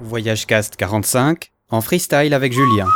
Voyage Cast 45 en freestyle avec Julien.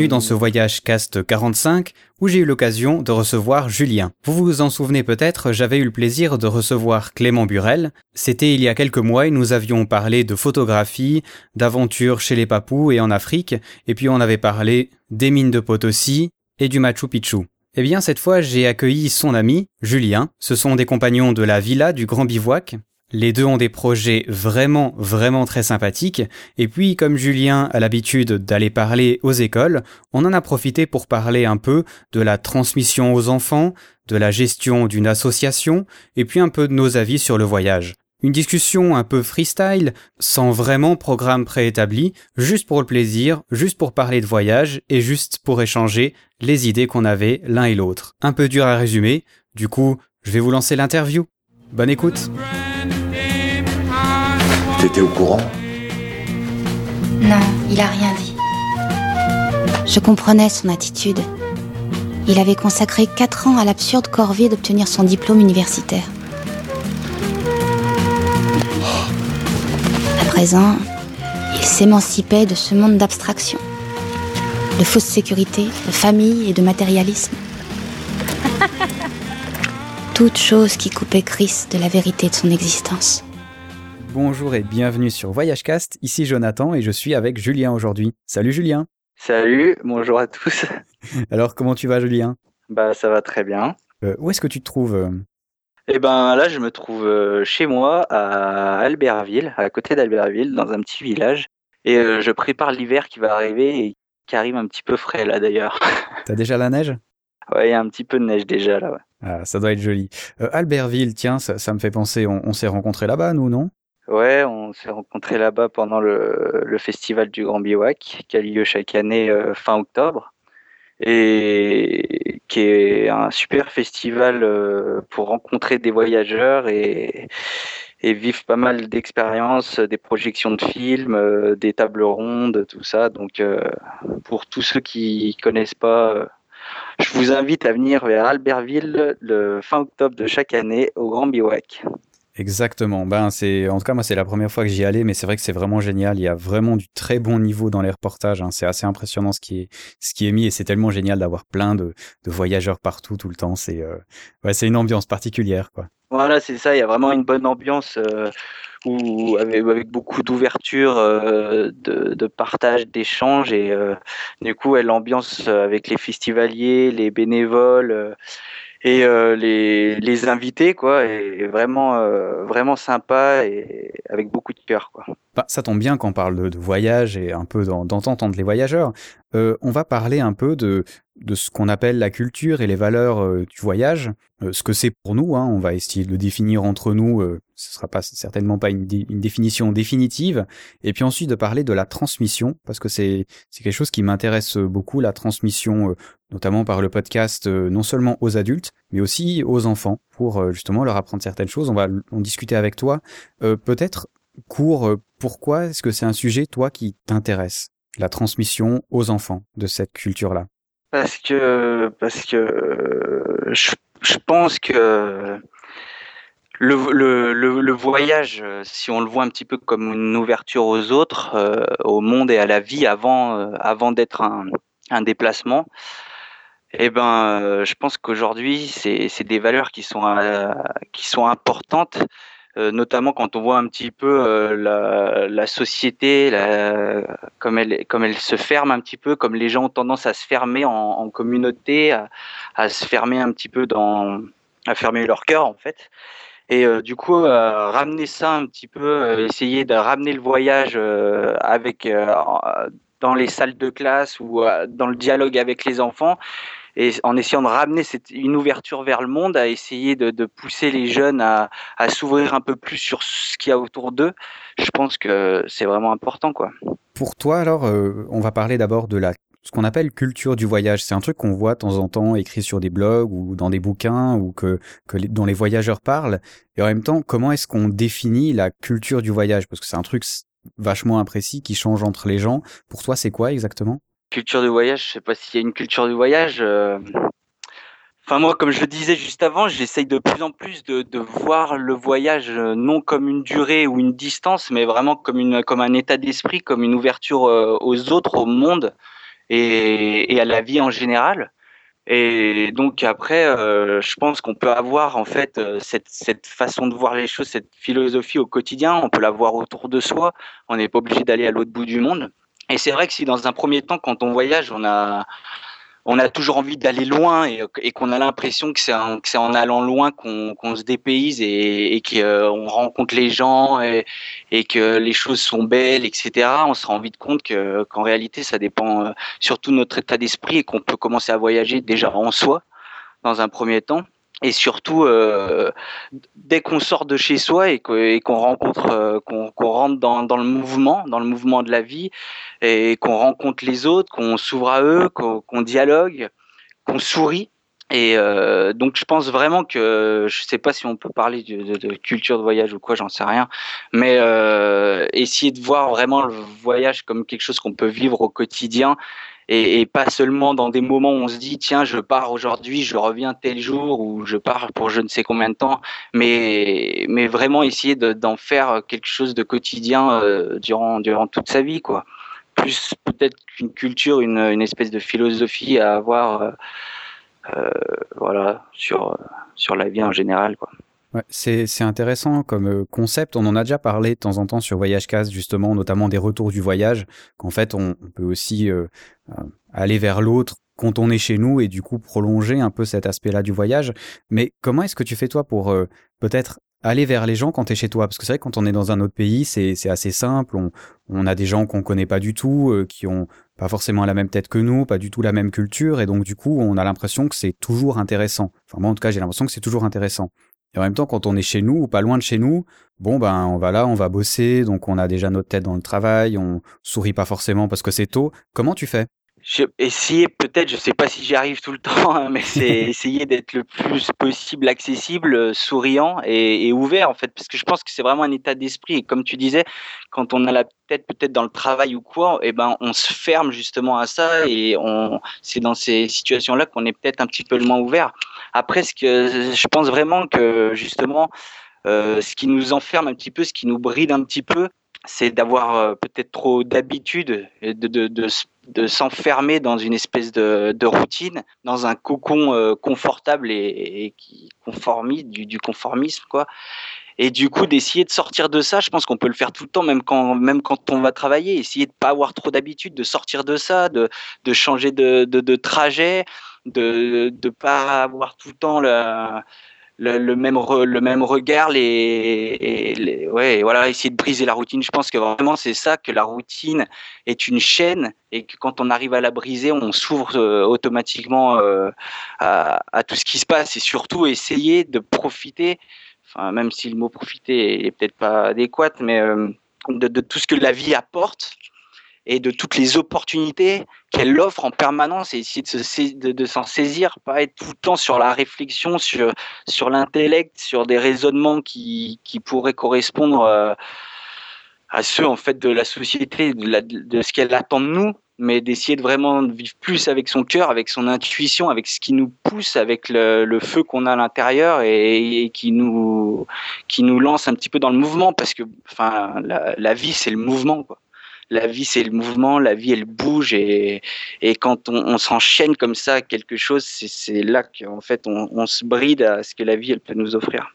Bienvenue dans ce voyage cast 45 où j'ai eu l'occasion de recevoir Julien. Vous vous en souvenez peut-être, j'avais eu le plaisir de recevoir Clément Burel. C'était il y a quelques mois et nous avions parlé de photographie, d'aventures chez les papous et en Afrique, et puis on avait parlé des mines de Potosi et du Machu Picchu. Eh bien, cette fois, j'ai accueilli son ami, Julien. Ce sont des compagnons de la villa du Grand Bivouac, les deux ont des projets vraiment, vraiment très sympathiques. Et puis, comme Julien a l'habitude d'aller parler aux écoles, on en a profité pour parler un peu de la transmission aux enfants, de la gestion d'une association, et puis un peu de nos avis sur le voyage. Une discussion un peu freestyle, sans vraiment programme préétabli, juste pour le plaisir, juste pour parler de voyage et juste pour échanger les idées qu'on avait l'un et l'autre. Un peu dur à résumer, du coup, je vais vous lancer l'interview. Bonne écoute. T'étais au courant? Non, il a rien dit. Je comprenais son attitude. Il avait consacré quatre ans à l'absurde corvée d'obtenir son diplôme universitaire. À présent, il s'émancipait de ce monde d'abstraction, de fausse sécurité, de famille et de matérialisme. Toute chose qui coupait Chris de la vérité de son existence. Bonjour et bienvenue sur Voyage Cast. Ici Jonathan et je suis avec Julien aujourd'hui. Salut Julien. Salut, bonjour à tous. Alors comment tu vas Julien? Bah ça va très bien. Euh, où est-ce que tu te trouves euh? Eh ben là je me trouve euh, chez moi à Albertville, à côté d'Albertville, dans un petit village. Et je prépare l'hiver qui va arriver et qui arrive un petit peu frais là d'ailleurs. T'as déjà la neige? Ouais, il y a un petit peu de neige déjà là. Ouais. Ah, ça doit être joli. Albertville, tiens, ça, me fait penser, on, on s'est rencontrés là-bas nous, non? Ouais, on s'est rencontrés là-bas pendant le, festival du Grand Bivouac qui a lieu chaque année euh, fin octobre et qui est un super festival euh, pour rencontrer des voyageurs et, vivre pas mal d'expériences, des projections de films, euh, des tables rondes, tout ça. Donc pour tous ceux qui connaissent pas, je vous invite à venir vers Albertville le fin octobre de chaque année au Grand Bivouac. Exactement. Ben c'est en tout cas moi c'est la première fois que j'y allais, mais c'est vrai que c'est vraiment génial. Il y a vraiment du très bon niveau dans les reportages. Hein. C'est assez impressionnant ce qui est ce qui est mis et c'est tellement génial d'avoir plein de, voyageurs partout tout le temps. C'est euh... ouais c'est une ambiance particulière quoi. Voilà c'est ça. Il y a vraiment une bonne ambiance euh, où avec, beaucoup d'ouverture, euh, de, partage, d'échange et du coup l'ambiance avec les festivaliers, les bénévoles et euh, les, les invités quoi est vraiment euh, vraiment sympa et avec beaucoup de cœur quoi. Bah, ça tombe bien quand on parle de, voyage et un peu d'entente entre les voyageurs. Euh, on va parler un peu de de ce qu'on appelle la culture et les valeurs euh, du voyage, euh, ce que c'est pour nous. Hein, on va essayer de le définir entre nous. Euh, ce sera pas certainement pas une, une, définition définitive. Et puis ensuite de parler de la transmission, parce que c'est c'est quelque chose qui m'intéresse beaucoup, la transmission, notamment par le podcast, non seulement aux adultes, mais aussi aux enfants, pour justement leur apprendre certaines choses. On va en discuter avec toi. Peut-être court, pourquoi est-ce que c'est un sujet toi qui t'intéresse, la transmission aux enfants de cette culture-là? Parce que parce que je, je pense que le, le, le, voyage, si on le voit un petit peu comme une ouverture aux autres, euh, au monde et à la vie avant, euh, avant d'être un, un, déplacement, eh ben, euh, je pense qu'aujourd'hui, c'est des valeurs qui sont, euh, qui sont importantes euh, notamment quand on voit un petit peu euh, la, la, société, la, comme, elle, comme elle se ferme un petit peu, comme les gens ont tendance à se fermer en, en communauté, à, à, se fermer un petit peu dans, à fermer leur cœur en fait. Et euh, du coup, euh, ramener ça un petit peu, essayer de ramener le voyage avec dans les salles de classe ou dans le dialogue avec les enfants, et en essayant de ramener cette, une ouverture vers le monde, à essayer de, de pousser les jeunes à, à s'ouvrir un peu plus sur ce qu'il y a autour d'eux, je pense que c'est vraiment important. quoi. Pour toi, alors, euh, on va parler d'abord de la ce qu'on appelle culture du voyage. C'est un truc qu'on voit de temps en temps écrit sur des blogs ou dans des bouquins ou que, que dont les voyageurs parlent. Et en même temps, comment est-ce qu'on définit la culture du voyage? Parce que c'est un truc vachement imprécis qui change entre les gens. Pour toi, c'est quoi exactement? Culture du voyage, je sais pas s'il y a une culture du voyage. Euh, Enfin, moi, comme je le disais juste avant, j'essaye de plus en plus de, voir le voyage euh, non comme une durée ou une distance, mais vraiment comme, un état d'esprit, comme une ouverture euh, aux autres, au monde et, à la vie en général. Et donc après, je pense qu'on peut avoir en fait cette, cette, façon de voir les choses, cette philosophie au quotidien. On peut la voir autour de soi. On n'est pas obligé d'aller à l'autre bout du monde. Et c'est vrai que si dans un premier temps, quand on voyage, on a on a toujours envie d'aller loin et, qu'on a l'impression que c'est en, en, allant loin qu'on se dépayse et, et qu'on rencontre les gens et, et, que les choses sont belles, etc. On se rend vite compte qu'en réalité, ça dépend euh, surtout de notre état d'esprit et qu'on peut commencer à voyager déjà en soi dans un premier temps et surtout euh, dès qu'on sort de chez soi et qu'on rencontre euh, qu'on rentre dans, le mouvement dans le mouvement de la vie et qu'on rencontre les autres qu'on s'ouvre à eux qu'on dialogue qu'on sourit. Et euh, donc je pense vraiment que je sais pas si on peut parler de, culture de voyage ou quoi j'en sais rien mais essayer de voir vraiment le voyage comme quelque chose qu'on peut vivre au quotidien et, pas seulement dans des moments où on se dit tiens je pars aujourd'hui je reviens tel jour ou je pars pour je ne sais combien de temps. Mais mais vraiment essayer d'en faire quelque chose de quotidien euh, durant durant toute sa vie quoi. Plus peut-être qu'une culture une, une espèce de philosophie à avoir euh, euh, voilà sur sur la vie en général quoi Ouais, c'est, intéressant comme euh, concept. On en a déjà parlé de temps en temps sur Voyage Cast, justement, notamment des retours du voyage, qu'en fait, on, peut aussi euh, euh, aller vers l'autre quand on est chez nous et du coup prolonger un peu cet aspect-là du voyage. Mais comment est-ce que tu fais toi pour euh, peut-être aller vers les gens quand tu es chez toi? Parce que c'est vrai quand on est dans un autre pays, c'est, c'est assez simple. On, on a des gens qu'on connaît pas du tout, euh, qui ont pas forcément la même tête que nous, pas du tout la même culture, et donc du coup, on a l'impression que c'est toujours intéressant. Enfin, moi, en tout cas, j'ai l'impression que c'est toujours intéressant. Et en même temps, quand on est chez nous ou pas loin de chez nous, bon ben on va là, on va bosser, donc on a déjà notre tête dans le travail, on sourit pas forcément parce que c'est tôt. Comment tu fais? J'ai essayé peut-être, je sais pas si j'y arrive tout le temps, hein, mais c'est essayer d'être le plus possible accessible, euh, souriant et, et, ouvert en fait, parce que je pense que c'est vraiment un état d'esprit. Et comme tu disais, quand on a la tête peut-être dans le travail ou quoi, et eh ben on se ferme justement à ça et on, c'est dans ces situations-là qu'on est peut-être un petit peu le moins ouvert. Après, ce que je pense vraiment que justement, euh, ce qui nous enferme un petit peu, ce qui nous bride un petit peu, c'est d'avoir euh, peut-être trop d'habitude de, s'enfermer dans une espèce de, routine, dans un cocon euh, confortable et, et qui du, conformisme, quoi. Et du coup, d'essayer de sortir de ça, je pense qu'on peut le faire tout le temps, même quand, même quand on va travailler. Essayer de pas avoir trop d'habitude, de sortir de ça, de, changer de trajet, de ne pas avoir tout le temps le, le, même, le même regard, les, les, ouais, voilà, essayer de briser la routine. Je pense que vraiment c'est ça, que la routine est une chaîne et que quand on arrive à la briser, on s'ouvre euh, automatiquement euh, à, tout ce qui se passe et surtout essayer de profiter, enfin, même si le mot profiter est peut-être pas adéquat, mais euh, de, tout ce que la vie apporte et de toutes les opportunités qu'elle offre en permanence et essayer de, se, de, de s'en saisir, pas être tout le temps sur la réflexion, sur, sur l'intellect, sur des raisonnements qui, qui pourraient correspondre euh, à ceux en fait de la société, de, de ce qu'elle attend de nous, mais d'essayer de vraiment vivre plus avec son cœur, avec son intuition, avec ce qui nous pousse, avec le, feu qu'on a à l'intérieur et, qui nous qui nous lance un petit peu dans le mouvement parce que la, la vie c'est le mouvement quoi la vie c'est le mouvement, la vie elle bouge et, et quand on, on s'enchaîne comme ça à quelque chose, c'est là qu'en fait on, on, se bride à ce que la vie elle peut nous offrir.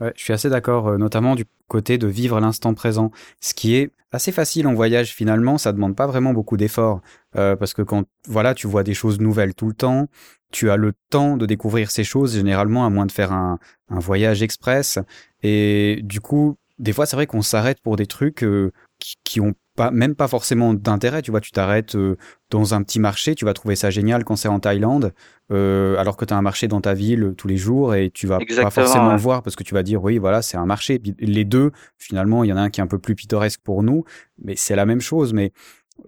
Ouais, je suis assez d'accord, euh, notamment du côté de vivre l'instant présent, ce qui est assez facile en voyage finalement, ça demande pas vraiment beaucoup d'efforts, euh, parce que quand voilà tu vois des choses nouvelles tout le temps, tu as le temps de découvrir ces choses généralement à moins de faire un, un voyage express, et du coup des fois c'est vrai qu'on s'arrête pour des trucs euh, qui, qui ont pas, même pas forcément d'intérêt. Tu vois, tu t'arrêtes euh, dans un petit marché, tu vas trouver ça génial quand c'est en Thaïlande, euh, alors que tu as un marché dans ta ville euh, tous les jours et tu vas Exactement, pas forcément ouais. le voir parce que tu vas dire oui, voilà, c'est un marché. les deux, finalement, il y en a un qui est un peu plus pittoresque pour nous, mais c'est la même chose. Mais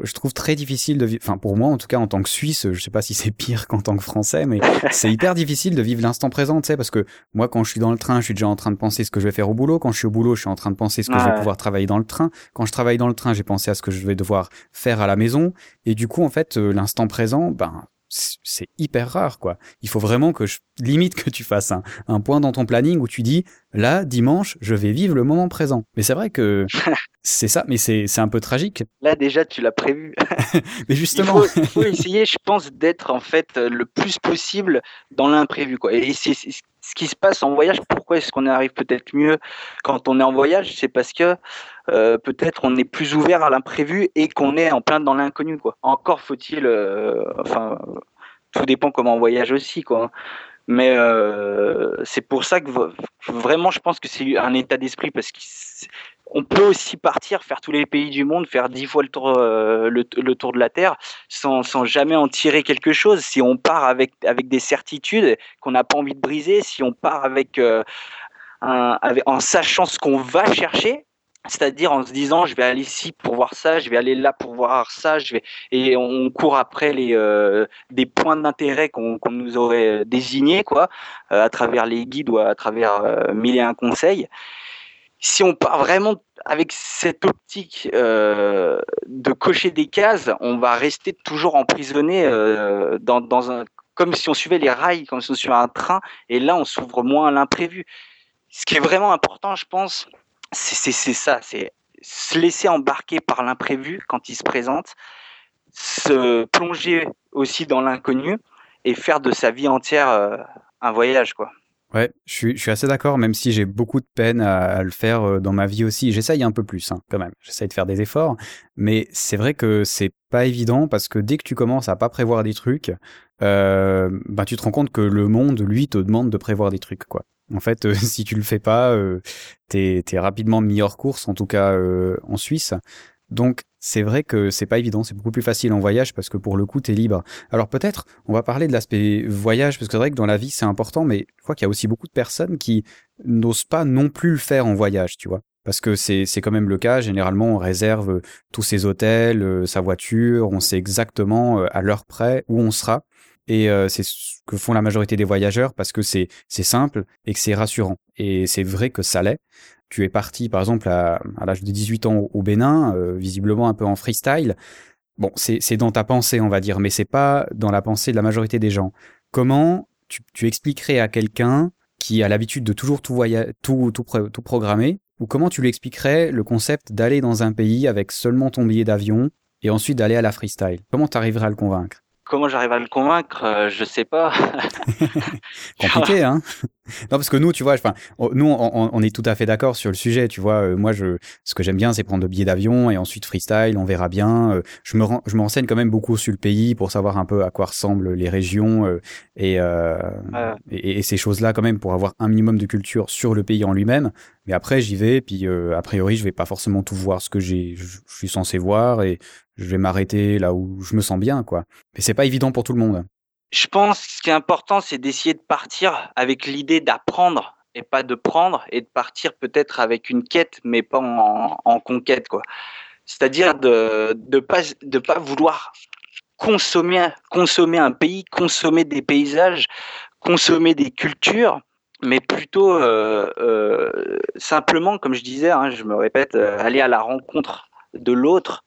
je trouve très difficile de vivre, enfin pour moi en tout cas en tant que Suisse, je sais pas si c'est pire qu'en tant que Français, mais c'est hyper difficile de vivre l'instant présent, tu sais, parce que moi quand je suis dans le train, je suis déjà en train de penser ce que je vais faire au boulot, quand je suis au boulot, je suis en train de penser ce que je vais pouvoir travailler dans le train, quand je travaille dans le train, j'ai pensé à ce que je vais devoir faire à la maison, et du coup en fait euh, l'instant présent, ben c'est hyper rare quoi. Il faut vraiment que je limite que tu fasses un, un point dans ton planning où tu dis là dimanche je vais vivre le moment présent. Mais c'est vrai que c'est ça, mais c'est un peu tragique. Là déjà tu l'as prévu. mais justement, il faut, essayer, je pense, d'être en fait le plus possible dans l'imprévu quoi. Et c'est ce qui se passe en voyage. Pourquoi est-ce qu'on arrive peut-être mieux quand on est en voyage? C'est parce que euh, peut-être on est plus ouvert à l'imprévu et qu'on est en plein dans l'inconnu. Quoi. Encore faut-il, euh, enfin, tout dépend comment on voyage aussi. Quoi. Mais euh, c'est pour ça que vraiment, je pense que c'est un état d'esprit parce que on peut aussi partir, faire tous les pays du monde, faire dix fois le tour, le, tour de la Terre, sans, sans, jamais en tirer quelque chose. Si on part avec, avec des certitudes qu'on n'a pas envie de briser, si on part avec en sachant ce qu'on va chercher, c'est-à-dire en se disant je vais aller ici pour voir ça, je vais aller là pour voir ça, je vais et on court après les euh, des points d'intérêt qu'on nous aurait désignés quoi, à travers les guides ou à travers mille et un conseils si on part vraiment avec cette optique euh, de cocher des cases, on va rester toujours emprisonné euh, dans, dans, un, comme si on suivait les rails, comme si on suivait un train, et là on s'ouvre moins à l'imprévu. Ce qui est vraiment important, je pense, c'est ça, c'est se laisser embarquer par l'imprévu quand il se présente, se plonger aussi dans l'inconnu et faire de sa vie entière euh, un voyage, quoi. Ouais, je suis, assez d'accord, même si j'ai beaucoup de peine à, le faire euh, dans ma vie aussi. J'essaye un peu plus, hein, quand même. J'essaye de faire des efforts, mais c'est vrai que c'est pas évident parce que dès que tu commences à pas prévoir des trucs, euh, bah tu te rends compte que le monde, lui, te demande de prévoir des trucs, quoi. En fait, euh, si tu le fais pas, euh, t'es es rapidement mis hors course, en tout cas euh, en Suisse. Donc c'est vrai que c'est pas évident, c'est beaucoup plus facile en voyage parce que pour le coup, tu es libre. Alors peut-être, on va parler de l'aspect voyage, parce que c'est vrai que dans la vie, c'est important, mais je crois qu'il y a aussi beaucoup de personnes qui n'osent pas non plus le faire en voyage, tu vois. Parce que c'est, c'est quand même le cas, généralement on réserve tous ses hôtels, euh, sa voiture, on sait exactement euh, à l'heure près où on sera. Et euh, c'est ce que font la majorité des voyageurs parce que c'est, simple et que c'est rassurant. Et c'est vrai que ça l'est tu es parti par exemple à, l'âge de 18 ans au Bénin, euh, visiblement un peu en freestyle. Bon, c'est dans ta pensée, on va dire, mais c'est pas dans la pensée de la majorité des gens. Comment tu, expliquerais à quelqu'un qui a l'habitude de toujours tout, tout programmer, ou comment tu lui expliquerais le concept d'aller dans un pays avec seulement ton billet d'avion et ensuite d'aller à la freestyle? Comment tu arriverais à le convaincre? Comment j'arrive à le convaincre euh, Je sais pas. Compliqué, hein Non, parce que nous, tu vois, enfin, nous, on, on, est tout à fait d'accord sur le sujet. Tu vois, euh, moi, je, ce que j'aime bien, c'est prendre le billet d'avion et ensuite freestyle. On verra bien. Euh, je me, je me renseigne quand même beaucoup sur le pays pour savoir un peu à quoi ressemblent les régions et, et, et, ces choses-là, quand même, pour avoir un minimum de culture sur le pays en lui-même. Mais après, j'y vais, puis a priori, je vais pas forcément tout voir ce que j'ai, je suis censé voir et je vais m'arrêter là où je me sens bien, quoi. Mais c'est pas évident pour tout le monde. Je pense que ce qui est important, c'est d'essayer de partir avec l'idée d'apprendre et pas de prendre, et de partir peut-être avec une quête, mais pas en, conquête, quoi. C'est-à-dire de de pas vouloir consommer un pays, consommer des paysages, consommer des cultures, mais plutôt euh, euh, simplement, comme je disais, hein, je me répète, euh, aller à la rencontre de l'autre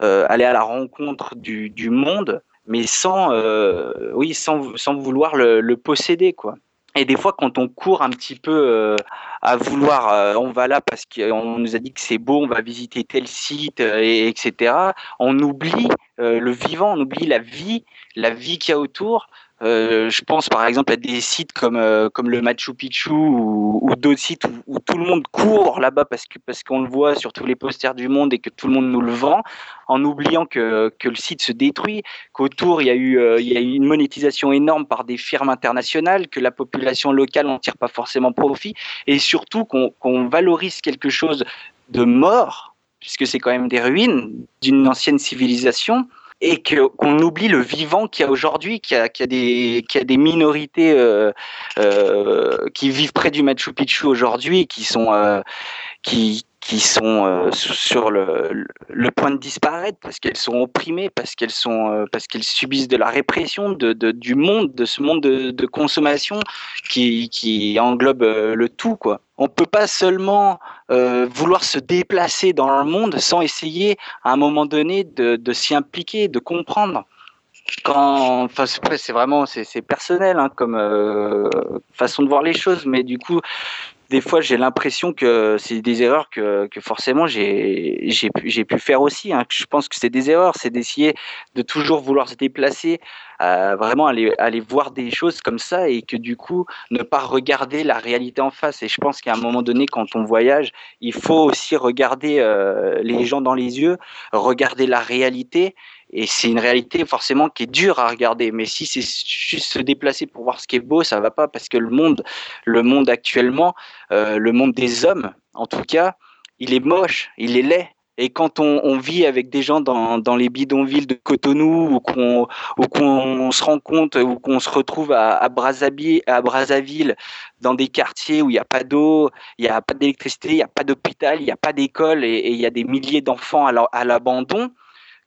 aller à la rencontre du, du monde, mais sans, euh, oui, sans, sans vouloir le, posséder, quoi. Et des fois, quand on court un petit peu euh, à vouloir, on va là parce qu'on nous a dit que c'est beau, on va visiter tel site, et, etc. On oublie le vivant, on oublie la vie, la vie qu'il y a autour. Euh, je pense par exemple à des sites comme euh, le Machu Picchu ou, d'autres sites où, tout le monde court là-bas parce parce qu'on le voit sur tous les posters du monde et que tout le monde nous le vend, en oubliant que que le site se détruit, qu'autour il y a eu euh, il y a une monétisation énorme par des firmes internationales, que la population locale n'en tire pas forcément profit et surtout qu'on valorise quelque chose de mort puisque c'est quand même des ruines d'une ancienne civilisation et qu'on oublie le vivant qu'il y a aujourd'hui, qu'il y y a, des, y a des minorités euh, euh, qui vivent près du Machu Picchu aujourd'hui, qui sont euh, qui qui sont euh, sur le, point de disparaître parce qu'elles sont opprimées, parce qu'elles sont, euh, parce qu'elles subissent de la répression de, du monde, de ce monde de, consommation qui, englobe euh, le tout, quoi. On peut pas seulement vouloir se déplacer dans le monde sans essayer à un moment donné de, de s'y impliquer, de comprendre quand, enfin, c'est vraiment, c'est personnel hein, comme façon de voir les choses, mais du coup, des fois, j'ai l'impression que c'est des erreurs que, que forcément j'ai pu faire aussi. Hein. Je pense que c'est des erreurs, c'est d'essayer de toujours vouloir se déplacer, euh, vraiment aller, aller voir des choses comme ça et que du coup, ne pas regarder la réalité en face. Et je pense qu'à un moment donné, quand on voyage, il faut aussi regarder euh, les gens dans les yeux, regarder la réalité et c'est une réalité forcément qui est dure à regarder. Mais si c'est juste se déplacer pour voir ce qui est beau, ça va pas parce que le monde, le monde actuellement, euh, le monde des hommes, en tout cas, il est moche, il est laid. Et quand on, vit avec des gens dans, dans, les bidonvilles de Cotonou, ou qu'on qu'on se rend compte, ou qu'on se retrouve à, Brazzaville, dans des quartiers où il n'y a pas d'eau, il n'y a pas d'électricité, il n'y a pas d'hôpital, il n'y a pas d'école, et il y a des milliers d'enfants à l'abandon,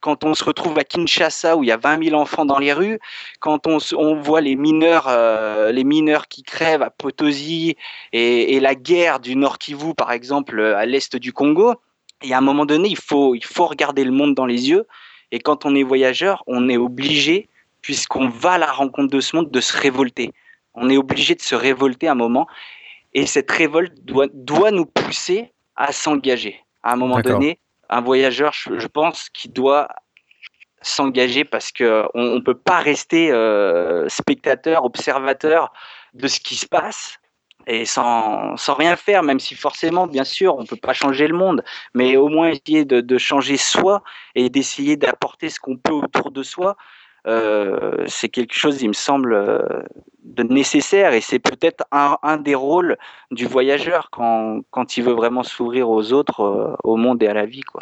quand on se retrouve à Kinshasa où il y a 20 000 enfants dans les rues, quand on, on voit les mineurs, euh, les mineurs qui crèvent à Potosi et, et, la guerre du Nord Kivu, par exemple, à l'est du Congo, et à un moment donné, il faut, il faut regarder le monde dans les yeux. Et quand on est voyageur, on est obligé, puisqu'on va à la rencontre de ce monde, de se révolter. On est obligé de se révolter à un moment. Et cette révolte doit, doit nous pousser à s'engager. À un moment donné, un voyageur, je, pense, qui doit s'engager parce qu'on ne peut pas rester euh, spectateur, observateur de ce qui se passe et sans, sans, rien faire, même si forcément, bien sûr, on ne peut pas changer le monde, mais au moins essayer de, de changer soi et d'essayer d'apporter ce qu'on peut autour de soi, euh, c'est quelque chose, il me semble, euh, de nécessaire et c'est peut-être un, des rôles du voyageur quand, quand il veut vraiment s'ouvrir aux autres, euh, au monde et à la vie, quoi.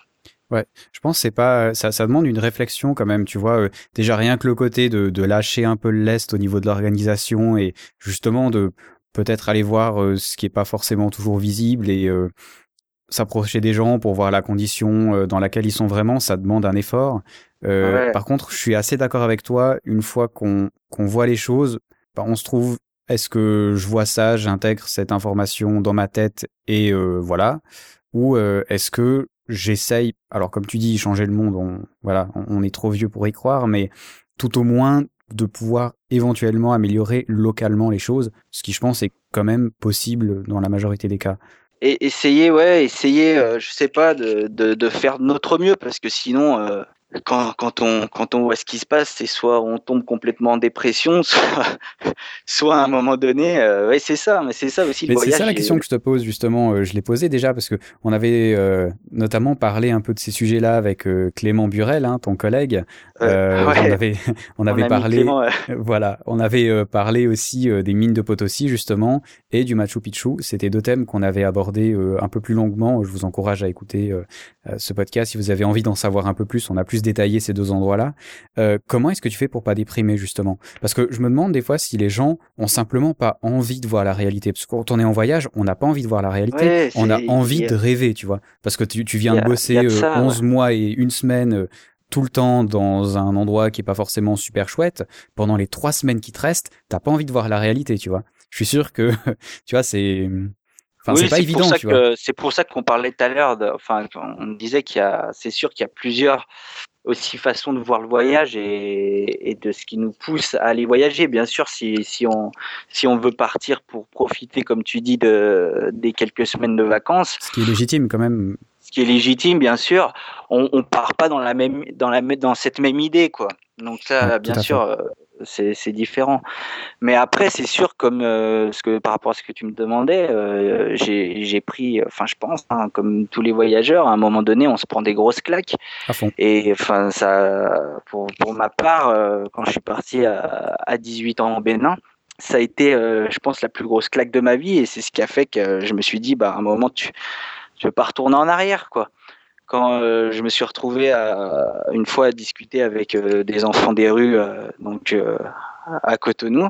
Ouais, je pense c'est pas ça, demande une réflexion quand même, tu vois. Déjà rien que le côté de, lâcher un peu l'est au niveau de l'organisation et justement de peut-être aller voir ce qui est pas forcément toujours visible et s'approcher des gens pour voir la condition dans laquelle ils sont vraiment, ça demande un effort. Ouais. Par contre, je suis assez d'accord avec toi. Une fois qu'on qu'on voit les choses, bah, on se trouve. Est-ce que je vois ça, j'intègre cette information dans ma tête et voilà, ou est-ce que j'essaye, alors comme tu dis, changer le monde, on, voilà, on, est trop vieux pour y croire, mais tout au moins de pouvoir éventuellement améliorer localement les choses, ce qui je pense est quand même possible dans la majorité des cas. Et essayer, ouais, essayer, euh, je sais pas, de, de, de, faire notre mieux, parce que sinon, euh, quand, quand, on, quand on voit ce qui se passe, c'est soit on tombe complètement en dépression, soit, soit à un moment donné, euh, ouais, c'est ça, mais c'est ça aussi le mais C'est ça la question que je te pose justement. Euh, je l'ai posée déjà parce que on avait euh, notamment parlé un peu de ces sujets-là avec euh, Clément Burel, hein, ton collègue. Ouais. On avait, on avait parlé, Clément, ouais. voilà, on avait parlé aussi des mines de Potosi justement et du Machu Picchu. C'était deux thèmes qu'on avait abordés un peu plus longuement. Je vous encourage à écouter ce podcast si vous avez envie d'en savoir un peu plus. On a plus détailler ces deux endroits-là. Euh, comment est-ce que tu fais pour pas déprimer justement? Parce que je me demande des fois si les gens ont simplement pas envie de voir la réalité. Parce que quand on est en voyage, on n'a pas envie de voir la réalité, ouais, on a envie de rêver, tu vois. Parce que tu, tu viens de bosser de ça, euh, 11 ouais. mois et une semaine euh, tout le temps dans un endroit qui est pas forcément super chouette. Pendant les trois semaines qui te restent, t'as pas envie de voir la réalité, tu vois. Je suis sûr que, tu vois, c'est Enfin, oui, c'est pas évident. C'est pour ça qu'on parlait tout à l'heure. Enfin, on disait qu'il y a, c'est sûr qu'il y a plusieurs aussi façon de voir le voyage et, et, de ce qui nous pousse à aller voyager. Bien sûr, si, si, on, si on veut partir pour profiter, comme tu dis, de, des quelques semaines de vacances. Ce qui est légitime quand même. Ce qui est légitime, bien sûr. On, on part pas dans, la même, dans, la, dans cette même idée, quoi. Donc ça, ouais, bien sûr, euh, c'est différent. Mais après, c'est sûr, comme euh, ce que par rapport à ce que tu me demandais, euh, j'ai pris, enfin, je pense, hein, comme tous les voyageurs, à un moment donné, on se prend des grosses claques. Et enfin, ça, pour, pour ma part, euh, quand je suis parti à, à 18 ans au Bénin, ça a été, je pense, la plus grosse claque de ma vie. Et c'est ce qui a fait que je me suis dit, bah, à un moment, tu, tu veux pas retourner en arrière, quoi quand euh, je me suis retrouvé à, une fois à discuter avec euh, des enfants des rues euh, donc à Cotonou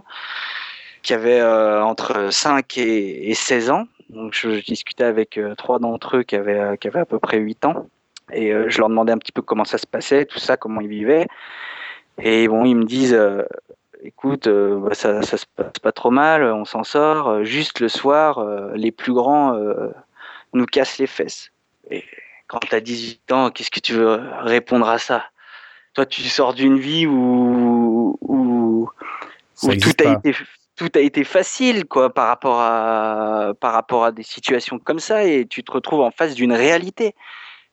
qui avaient entre 5 et, et 16 ans Donc je, discutais avec trois d'entre eux qui avaient, qui avaient à peu près 8 ans. Et je leur demandais un petit peu comment ça se passait, tout ça, comment ils vivaient. Et bon, ils me disent, écoute, bah, ça, ça se passe pas trop mal, on s'en sort. Juste le soir, les plus grands nous cassent les fesses. Quand tu as 18 ans, qu'est-ce que tu veux répondre à ça? Toi, tu sors d'une vie où, où, tout, a été, tout a été facile quoi, par, rapport à, par rapport à des situations comme ça et tu te retrouves en face d'une réalité.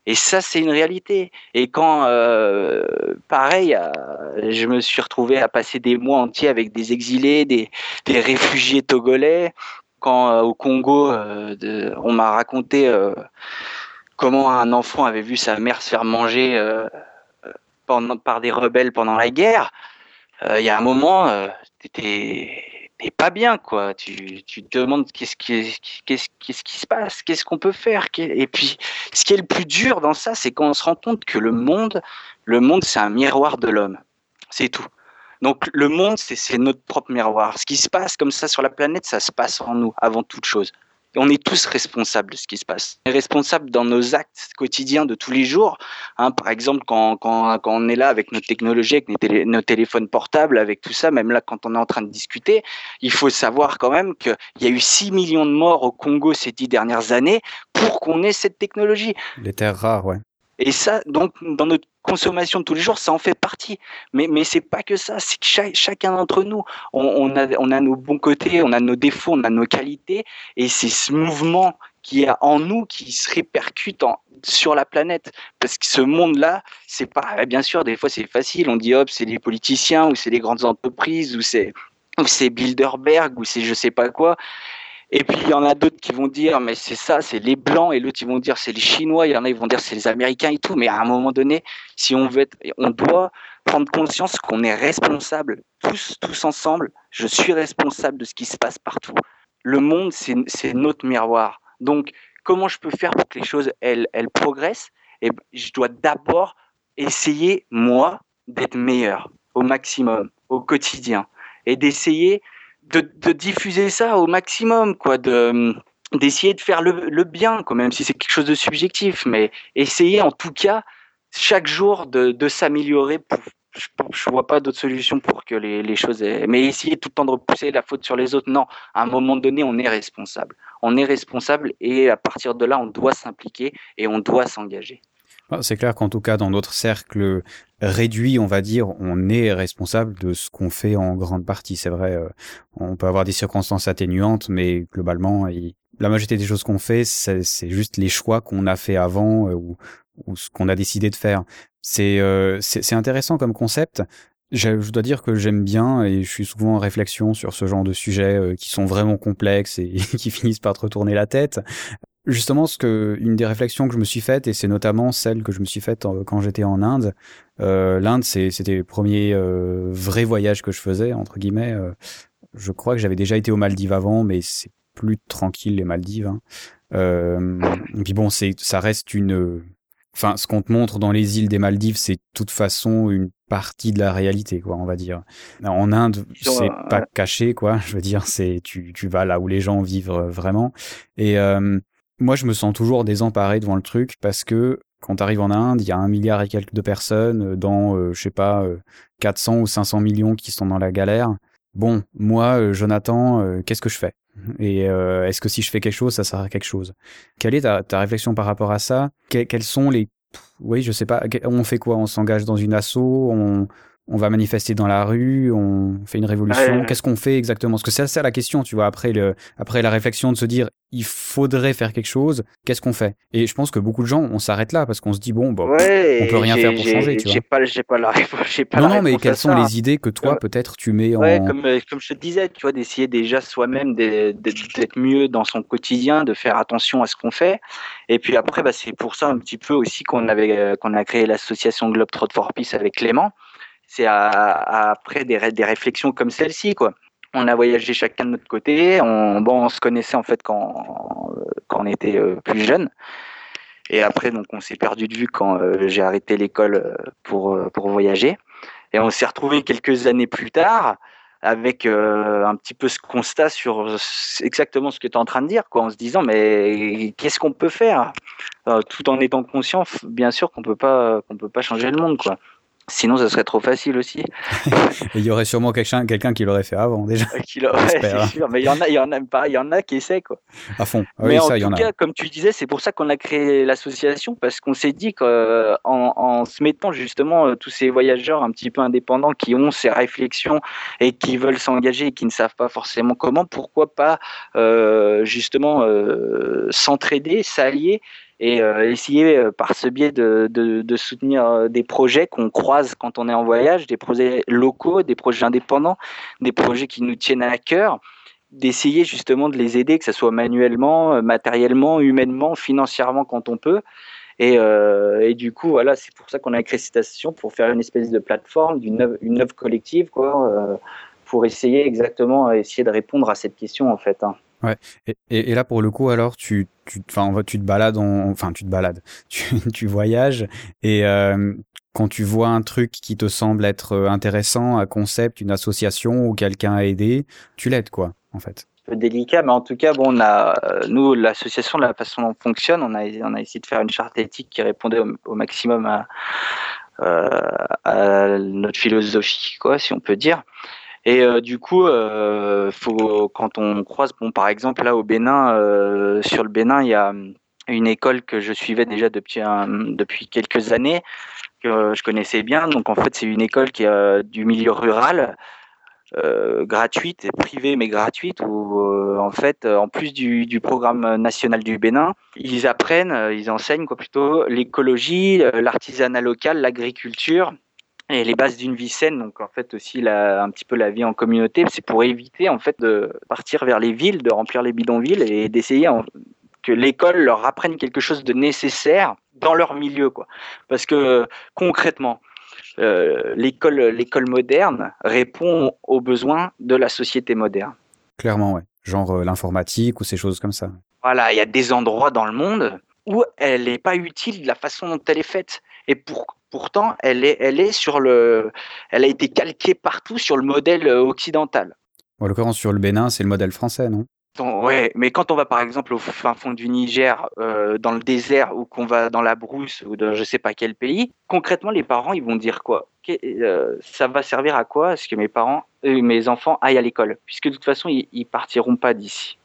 Et ça, c'est une réalité. Et quand, euh, pareil, euh, je me suis retrouvé à passer des mois entiers avec des exilés, des, des réfugiés togolais, quand euh, au Congo, on m'a raconté comment un enfant avait vu sa mère se faire manger pendant, par des rebelles pendant la guerre, il y a un moment, tu t'es pas bien, quoi. Tu, te demandes qu'est-ce qui, qu'est-ce, qu'est-ce qui se passe, qu'est-ce qu'on peut faire. Et puis, ce qui est le plus dur dans ça, c'est qu'on se rend compte que le monde, le monde, c'est un miroir de l'homme. C'est tout. Donc, le monde, c'est notre propre miroir. Ce qui se passe comme ça sur la planète, ça se passe en nous, avant toute chose on est tous responsables de ce qui se passe. On est responsable dans nos actes quotidiens de tous les jours. Hein, par exemple, quand, on est là avec nos technologies, avec nos, téléphones portables, avec tout ça, même là quand on est en train de discuter, il faut savoir quand même qu'il y a eu 6 millions de morts au Congo ces dix dernières années pour qu'on ait cette technologie. Les terres rares, ouais. Et ça, donc, dans notre consommation de tous les jours, ça en fait partie. Mais, mais c'est pas que ça, c'est que chacun d'entre nous, on, a, on a nos bons côtés, on a nos défauts, on a nos qualités, et c'est ce mouvement qui est en nous qui se répercute sur la planète. Parce que ce monde-là, c'est pas, bien sûr, des fois c'est facile, on dit hop, c'est les politiciens, ou c'est les grandes entreprises, ou c'est, ou c'est Bilderberg, ou c'est je sais pas quoi. Et puis il y en a d'autres qui vont dire mais c'est ça, c'est les blancs et l'autre ils vont dire c'est les chinois, il y en a ils vont dire c'est les américains et tout, mais à un moment donné, si on veut être, on doit prendre conscience qu'on est responsable tous tous ensemble, je suis responsable de ce qui se passe partout. Le monde c'est notre miroir. Donc comment je peux faire pour que les choses elles elles progressent? Et eh ben, je dois d'abord essayer moi d'être meilleur au maximum au quotidien et d'essayer de, diffuser ça au maximum, quoi, de d'essayer de faire le, bien, quand même si c'est quelque chose de subjectif, mais essayer en tout cas chaque jour de, s'améliorer. je, ne vois pas d'autre solution pour que les, choses. Aient, mais essayer tout le temps de repousser la faute sur les autres, non. À un moment donné, on est responsable. On est responsable et à partir de là, on doit s'impliquer et on doit s'engager. Ah, c'est clair qu'en tout cas, dans notre cercle réduit, on va dire, on est responsable de ce qu'on fait en grande partie. C'est vrai, euh, on peut avoir des circonstances atténuantes, mais globalement, la majorité des choses qu'on fait, c'est juste les choix qu'on a fait avant euh, ou, ce qu'on a décidé de faire. Euh, c'est intéressant comme concept. Je, je dois dire que j'aime bien et je suis souvent en réflexion sur ce genre de sujets qui sont vraiment complexes et qui finissent par te retourner la tête justement ce que une des réflexions que je me suis faite et c'est notamment celle que je me suis faite quand j'étais en Inde euh, l'Inde c'était le premier euh, vrai voyage que je faisais entre guillemets euh, je crois que j'avais déjà été aux Maldives avant mais c'est plus tranquille les Maldives hein. euh, et puis bon c'est ça reste une enfin ce qu'on te montre dans les îles des Maldives c'est de toute façon une partie de la réalité quoi on va dire en Inde c'est pas caché quoi je veux dire c'est tu tu vas là où les gens vivent vraiment et euh, moi, je me sens toujours désemparé devant le truc parce que quand tu arrives en Inde, il y a un milliard et quelques de personnes euh, dans, euh, je sais pas, 400 euh, ou 500 millions qui sont dans la galère. Bon, moi, Jonathan, qu'est-ce que je fais? Et est-ce que si je fais quelque chose, ça sert à quelque chose? Quelle est ta, réflexion par rapport à ça? Quels sont les... Oui, je sais pas. On fait quoi? On s'engage dans une asso? On va manifester dans la rue, on fait une révolution. Qu'est-ce qu'on fait exactement? Parce que c'est ça la question, tu vois, après, le, après la réflexion de se dire il faudrait faire quelque chose, qu'est-ce qu'on fait? Et je pense que beaucoup de gens, on s'arrête là parce qu'on se dit bon, bon on peut rien faire pour changer, tu vois. Pas, pas la, pas non, non, mais quelles sont les idées que toi, peut-être, tu mets en. Comme, euh, comme je te disais, tu vois, d'essayer déjà soi-même d'être mieux dans son quotidien, de faire attention à ce qu'on fait. Et puis après, bah, c'est pour ça un petit peu aussi qu'on avait, euh, qu'on a créé l'association Globetrot for Peace avec Clément c'est après des, réflexions comme celle-ci, quoi. On a voyagé chacun de notre côté. On, se connaissait en fait quand, on était euh, plus jeune. Et après, donc, on s'est perdu de vue quand euh, j'ai arrêté l'école euh, pour, pour voyager. Et on s'est retrouvé quelques années plus tard. avec un petit peu ce constat sur exactement ce que tu es en train de dire, quoi, en se disant mais qu'est-ce qu'on peut faire, tout en étant conscient, bien sûr qu'on peut pas qu'on peut pas changer le monde, quoi. Sinon, ça serait trop facile aussi. il y aurait sûrement quelqu'un quelqu'un qui l'aurait fait avant déjà. c'est sûr. Mais il y en a, il y en a pas, il y en a qui essaient quoi. À fond. Ah mais en tout cas, comme tu disais, c'est pour ça qu'on a créé l'association parce qu'on s'est dit qu'en en, se mettant justement euh, tous ces voyageurs un petit peu indépendants qui ont ces réflexions et qui veulent s'engager et qui ne savent pas forcément comment, pourquoi pas euh, justement euh, s'entraider, s'allier et euh, essayer euh, par ce biais de, soutenir euh, des projets qu'on croise quand on est en voyage, des projets locaux, des projets indépendants, des projets qui nous tiennent à cœur, d'essayer justement de les aider, que ce soit manuellement, matériellement, humainement, financièrement quand on peut. Et, du coup, voilà, c'est pour ça qu'on a créé cette association pour faire une espèce de plateforme, une œuvre, collective, quoi, pour essayer exactement, essayer de répondre à cette question en fait. Hein. Ouais. Et, là, pour le coup, alors, tu, tu, enfin, tu te balades, enfin, tu te balades, tu, tu voyages et euh, quand tu vois un truc qui te semble être euh, intéressant, un concept, une association ou quelqu'un à aider, tu l'aides, quoi, en fait. Un peu délicat, mais en tout cas, bon, on a, euh, nous, l'association, la façon dont on fonctionne, on a, on a essayé de faire une charte éthique qui répondait au, au maximum à, à notre philosophie, quoi, si on peut dire. Et euh, du coup, euh, quand on croise, bon, par exemple, là au Bénin, euh, sur le Bénin, il y a une école que je suivais déjà depuis, quelques années, que je connaissais bien. Donc en fait, c'est une école qui est du milieu rural. Gratuite, privée mais gratuite, où en fait, en plus du, du, programme national du Bénin, ils apprennent, ils enseignent quoi plutôt l'écologie, l'artisanat local, l'agriculture et les bases d'une vie saine, donc en fait aussi la, un petit peu la vie en communauté, c'est pour éviter en fait de partir vers les villes, de remplir les bidonvilles et d'essayer que l'école leur apprenne quelque chose de nécessaire dans leur milieu, quoi. Parce que concrètement, euh, l'école, l'école moderne répond aux besoins de la société moderne. Clairement, ouais. Genre euh, l'informatique ou ces choses comme ça. Voilà, il y a des endroits dans le monde où elle n'est pas utile de la façon dont elle est faite. Et pour, pourtant, elle est, elle est sur le, elle a été calquée partout sur le modèle euh, occidental. En l'occurrence, sur le Bénin, c'est le modèle français, non? Ouais, mais quand on va par exemple au fin fond du Niger, euh, dans le désert, ou qu'on va dans la brousse ou dans je sais pas quel pays, concrètement, les parents, ils vont dire quoi? Euh, Ça va servir à quoi Est-ce que mes parents, mes enfants aillent à l'école? Puisque de toute façon, ils, ils partiront pas d'ici.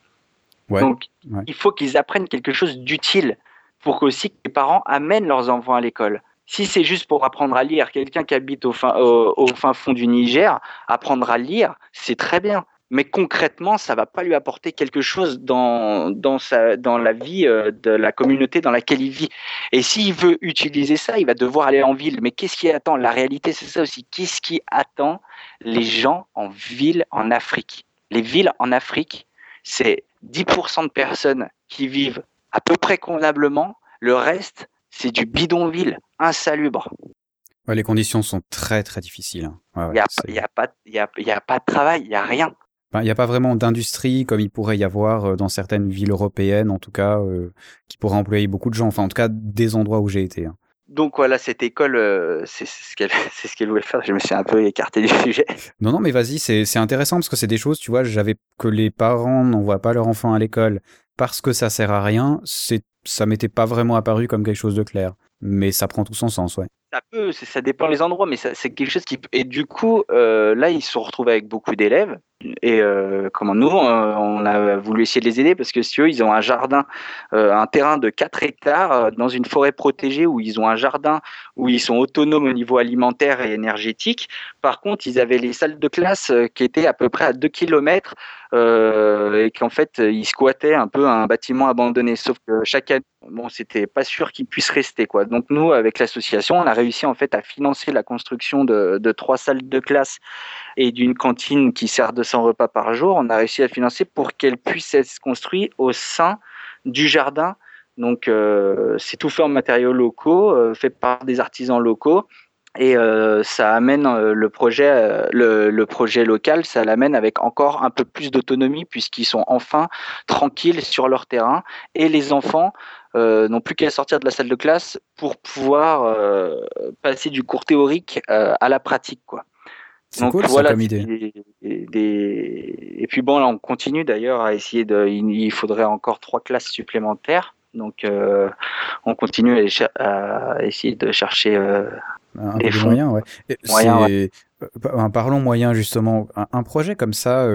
Ouais, Donc, ouais. il faut qu'ils apprennent quelque chose d'utile pour aussi que les parents amènent leurs enfants à l'école. Si c'est juste pour apprendre à lire, quelqu'un qui habite au fin, au, fin fond du Niger, apprendre à lire, c'est très bien. Mais concrètement, ça va pas lui apporter quelque chose dans, dans, sa, dans la vie euh, de la communauté dans laquelle il vit. Et s'il veut utiliser ça, il va devoir aller en ville. Mais qu'est-ce qui attend? La réalité, c'est ça aussi. Qu'est-ce qui attend les gens en ville en Afrique? Les villes en Afrique, c'est 10% de personnes qui vivent à peu près convenablement. Le reste, c'est du bidonville insalubre. Ouais, les conditions sont très très difficiles. Il ouais, n'y a, y a, pas, y a, y a pas de travail, il n'y a rien. Il n'y a pas vraiment d'industrie comme il pourrait y avoir euh, dans certaines villes européennes, en tout cas, euh, qui pourraient employer beaucoup de gens. Enfin, en tout cas, des endroits où j'ai été. Hein. Donc voilà, cette école, euh, c'est ce qu'elle ce qu'elle voulait faire. Je me suis un peu écarté du sujet. Non, non, mais vas-y, c'est intéressant parce que c'est des choses, tu vois, j'avais que les parents n'envoient pas leur enfant à l'école parce que ça sert à rien. C'est ça m'était pas vraiment apparu comme quelque chose de clair. Mais ça prend tout son sens, ouais. Ça peut, ça dépend des endroits, mais c'est quelque chose qui. Et du coup, euh, là, ils se sont retrouvés avec beaucoup d'élèves. Et euh, comment nous, on a voulu essayer de les aider parce que si eux, ils ont un jardin, euh, un terrain de 4 hectares euh, dans une forêt protégée où ils ont un jardin où ils sont autonomes au niveau alimentaire et énergétique. Par contre, ils avaient les salles de classe euh, qui étaient à peu près à 2 km et qu'en fait, ils squattaient un peu un bâtiment abandonné. Sauf que chaque année, bon, c'était pas sûr qu'ils puissent rester, quoi. Donc nous, avec l'association, on a réussi en fait à financer la construction de, de trois salles de classe et d'une cantine qui sert de 100 repas par jour. On a réussi à financer pour qu'elle puisse être construite au sein du jardin. Donc euh, c'est tout fait en matériaux locaux, euh, fait par des artisans locaux. Et euh, ça amène le projet, le, projet local, ça l'amène avec encore un peu plus d'autonomie puisqu'ils sont enfin tranquilles sur leur terrain et les enfants n'ont plus qu'à sortir de la salle de classe pour pouvoir passer du cours théorique à la pratique, quoi. C'est cool ça comme idée. Et puis bon, là, on continue d'ailleurs à essayer de. Il faudrait encore trois classes supplémentaires. Donc, euh, on continue à, essayer de chercher euh, un des moyens. Ouais. moyens euh, Parlons moyens justement. Un, projet comme ça,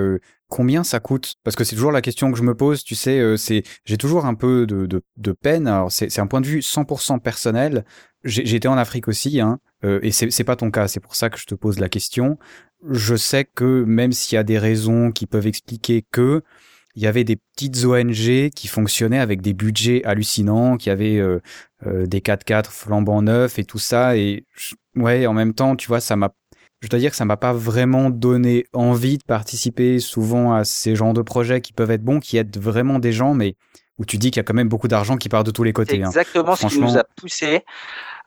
combien ça coûte? Parce que c'est toujours la question que je me pose. Tu sais, c'est j'ai toujours un peu de, de, de peine. Alors c'est un point de vue 100% personnel. J'ai été en Afrique aussi, hein, et c'est pas ton cas. C'est pour ça que je te pose la question. Je sais que même s'il y a des raisons qui peuvent expliquer que il y avait des petites ONG qui fonctionnaient avec des budgets hallucinants, qui avaient euh, euh, des 4x4 flambant neufs et tout ça. Et ouais, en même temps, tu vois, ça m'a, je dois dire que ça m'a pas vraiment donné envie de participer souvent à ces genres de projets qui peuvent être bons, qui aident vraiment des gens, mais où tu dis qu'il y a quand même beaucoup d'argent qui part de tous les côtés. Hein. exactement ce qui nous a poussé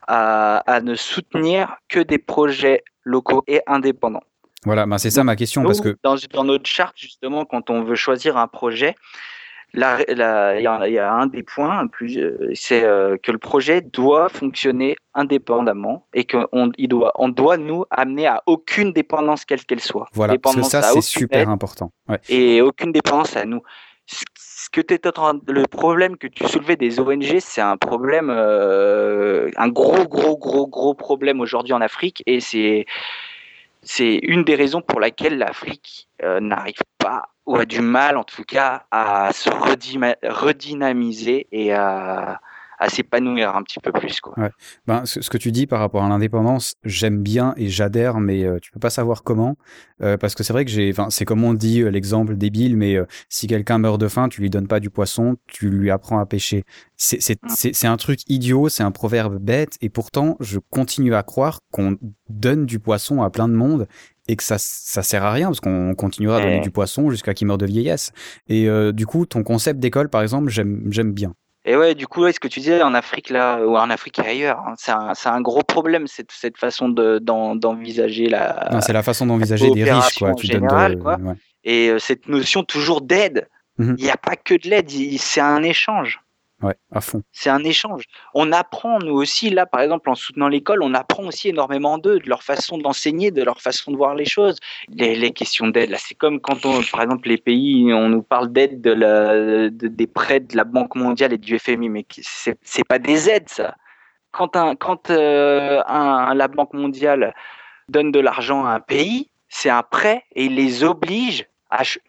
à, à ne soutenir que des projets locaux et indépendants. Voilà, ben c'est ça ma question. parce que... dans, dans, notre charte, justement, quand on veut choisir un projet, il y, a un des points, euh, c'est euh, que le projet doit fonctionner indépendamment et qu'on doit, on doit nous amener à aucune dépendance, quelle qu'elle soit. Voilà, parce que ça, c'est super important. Et aucune dépendance à nous. Ce que le problème que tu soulevais des ONG, c'est un problème, euh, un gros, gros, gros, gros problème aujourd'hui en Afrique et c'est c'est une des raisons pour laquelle l'Afrique euh, n'arrive pas, ou a du mal en tout cas, à se redynamiser et à, à s'épanouir un petit peu plus. Quoi. Ouais. Ben, ce, que tu dis par rapport à l'indépendance, j'aime bien et j'adhère, mais euh, tu peux pas savoir comment, euh, parce que c'est vrai que j'ai, enfin, c'est comme on dit euh, l'exemple débile, mais euh, si quelqu'un meurt de faim, tu lui donnes pas du poisson, tu lui apprends à pêcher. C'est c'est c'est un truc idiot, c'est un proverbe bête, et pourtant je continue à croire qu'on donne du poisson à plein de monde et que ça ça sert à rien parce qu'on continuera à donner du poisson jusqu'à qu'il meure de vieillesse. Et du coup, ton concept d'école, par exemple, j'aime j'aime bien. Et ouais, du coup, ce que tu disais en Afrique là, ou en Afrique et ailleurs, hein, c'est un, un, gros problème cette, cette façon d'envisager la. C'est la façon d'envisager des riches, quoi. Tu général, quoi. Et euh, cette notion toujours d'aide, mmh il n'y a pas que de l'aide, c'est un échange. À fond. C'est un échange. On apprend, nous aussi, là, par exemple, en soutenant l'école, on apprend aussi énormément d'eux, de leur façon d'enseigner, de leur façon de voir les choses. Les, questions d'aide, là, c'est comme quand, on, par exemple, les pays, on nous parle d'aide de des prêts de la Banque mondiale et du FMI, mais c'est pas des aides, ça. Quand, un, quand euh, la Banque mondiale donne de l'argent à un pays, c'est un prêt et il les oblige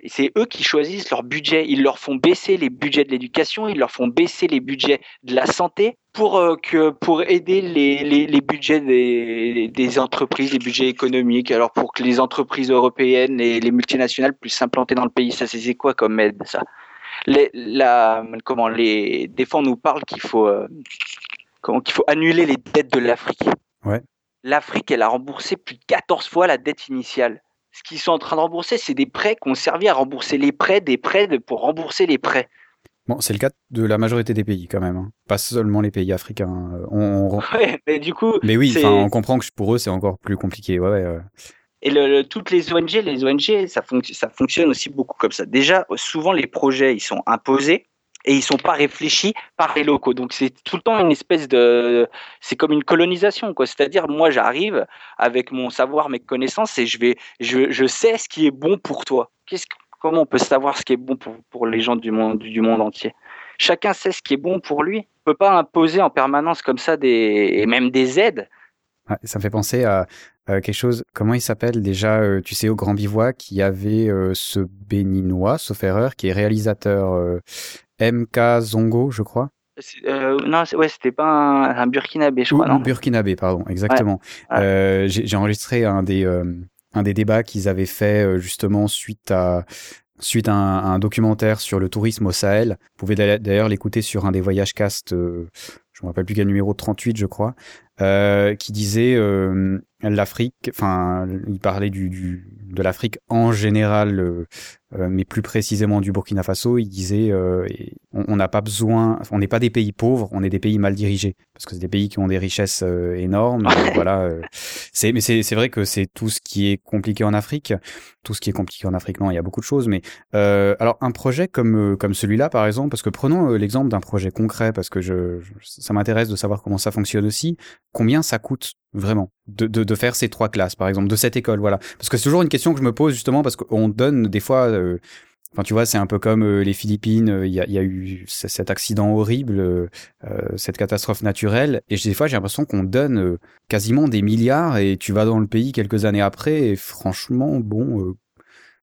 c'est eux qui choisissent leur budget. Ils leur font baisser les budgets de l'éducation, ils leur font baisser les budgets de la santé pour euh, que pour aider les, les, les budgets des, des, entreprises, les budgets économiques. Alors pour que les entreprises européennes et les multinationales puissent s'implanter dans le pays, ça c'est quoi comme aide ça? Les, la, comment les des fois on nous parle qu'il faut euh, qu'il faut annuler les dettes de l'Afrique. Ouais. L'Afrique elle a remboursé plus de 14 fois la dette initiale ce qu'ils sont en train de rembourser, c'est des prêts qui ont servi à rembourser les prêts, des prêts pour rembourser les prêts. Bon, c'est le cas de la majorité des pays quand même, hein. pas seulement les pays africains. Euh, on, mais du coup. Mais oui, on comprend que pour eux c'est encore plus compliqué. Ouais, ouais, Et le, toutes les ONG, les ONG, ça, ça fonctionne aussi beaucoup comme ça. Déjà, souvent les projets, ils sont imposés et ils sont pas réfléchis par les locaux. Donc c'est tout le temps une espèce de, c'est comme une colonisation quoi. C'est-à-dire moi j'arrive avec mon savoir, mes connaissances et je vais, je, je sais ce qui est bon pour toi. Qu'est-ce, comment on peut savoir ce qui est bon pour, pour les gens du monde, du monde entier? Chacun sait ce qui est bon pour lui. On peut pas imposer en permanence comme ça des, et même des aides. ça me fait penser à, quelque chose, comment il s'appelle déjà, euh, tu sais, au Grand Bivouac, il y avait euh, ce béninois, sauf erreur, qui est réalisateur euh, MK Zongo, je crois. Euh, non, ouais, c'était pas un, Burkinabé, je crois. non? Burkinabé, pardon, exactement. Euh, j'ai enregistré un des, euh, un des débats qu'ils avaient fait justement suite à suite à un, documentaire sur le tourisme au Sahel. Vous pouvez d'ailleurs l'écouter sur un des voyages cast, je me rappelle plus quel numéro 38, je crois, qui disait l'Afrique, enfin, il parlait du, du de l'Afrique en général euh, mais plus précisément du Burkina Faso, il disait euh, on n'a pas besoin, on n'est pas des pays pauvres, on est des pays mal dirigés parce que c'est des pays qui ont des richesses euh, énormes. voilà, c'est mais c'est vrai que c'est tout ce qui est compliqué en Afrique, tout ce qui est compliqué en Afrique. Non, il y a beaucoup de choses, mais alors un projet comme comme celui-là par exemple, parce que prenons l'exemple d'un projet concret parce que je, ça m'intéresse de savoir comment ça fonctionne aussi. Combien ça coûte vraiment, de, de, de, faire ces trois classes, par exemple, de cette école, voilà. Parce que c'est toujours une question que je me pose justement parce qu'on donne des fois. Euh, Enfin, tu vois, c'est un peu comme euh, les Philippines. Euh, il y, a, y, a, eu cet accident horrible, euh, cette catastrophe naturelle. Et des fois, j'ai l'impression qu'on donne quasiment des milliards et tu vas dans le pays quelques années après. Et franchement, bon,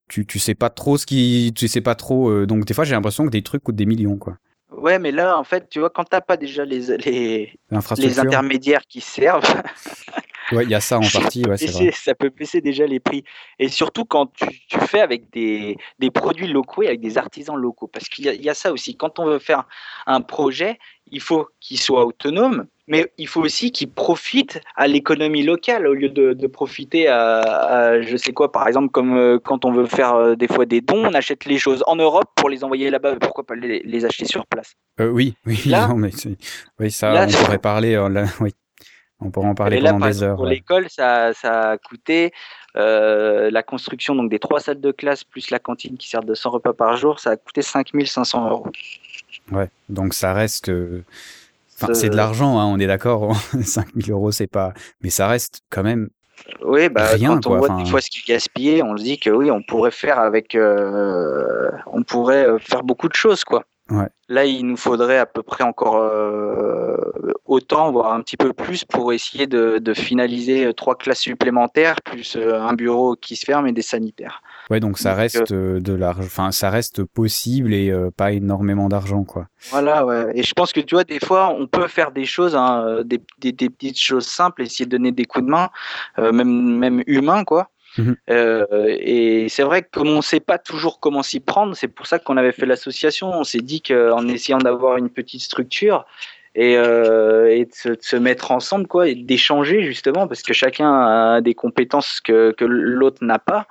tu, tu sais pas trop ce qui, tu sais pas trop. donc des fois, j'ai l'impression que des trucs coûtent des millions, quoi. Ouais, mais là, en fait, tu vois, quand t'as pas déjà les, les, les intermédiaires qui servent, Ouais, il y a ça en partie, ouais, c'est vrai. Ça peut baisser déjà les prix. Et surtout quand tu, tu fais avec des, des, produits locaux et avec des artisans locaux. Parce qu'il y, y, a ça aussi. Quand on veut faire un projet, il faut qu'il soit autonome, mais il faut aussi qu'il profite à l'économie locale au lieu de, de profiter à, à, je sais quoi, par exemple, comme euh, quand on veut faire euh, des fois des dons, on achète les choses en Europe pour les envoyer là-bas. Pourquoi pas les, les, acheter sur place? Euh, Oui, oui, là, non, mais oui, ça, là, on pourrait parler. Là, oui. On en parler pendant des heures. Pour l'école, ça, ça, a coûté euh, la construction donc des trois salles de classe plus la cantine qui sert de 100 repas par jour, ça a coûté 5500 euros. Ouais, donc ça reste. Enfin, c'est de l'argent, hein, on est d'accord. 5000 euros, c'est pas. Mais ça reste quand même. Oui, bah, rien, quand on voit des fois ce qui est gaspillé, on se dit que oui, on pourrait faire avec. Euh, on pourrait euh, faire beaucoup de choses, quoi. Là, il nous faudrait à peu près encore euh, autant, voire un petit peu plus, pour essayer de, de finaliser euh, trois classes supplémentaires, plus euh, un bureau qui se ferme et des sanitaires. Ouais, donc ça donc, reste euh, de l'argent, enfin ça reste possible et euh, pas énormément d'argent, quoi. Voilà, ouais. Et je pense que tu vois, des fois, on peut faire des choses, hein, des, des, des, petites choses simples, essayer de donner des coups de main, euh, même même humains, quoi. Mmh. Euh, et c'est vrai que comme on ne sait pas toujours comment s'y prendre, c'est pour ça qu'on avait fait l'association. On s'est dit qu'en essayant d'avoir une petite structure et, euh, et de, se, de, se, mettre ensemble, quoi, et d'échanger justement, parce que chacun a des compétences que, que l'autre n'a pas.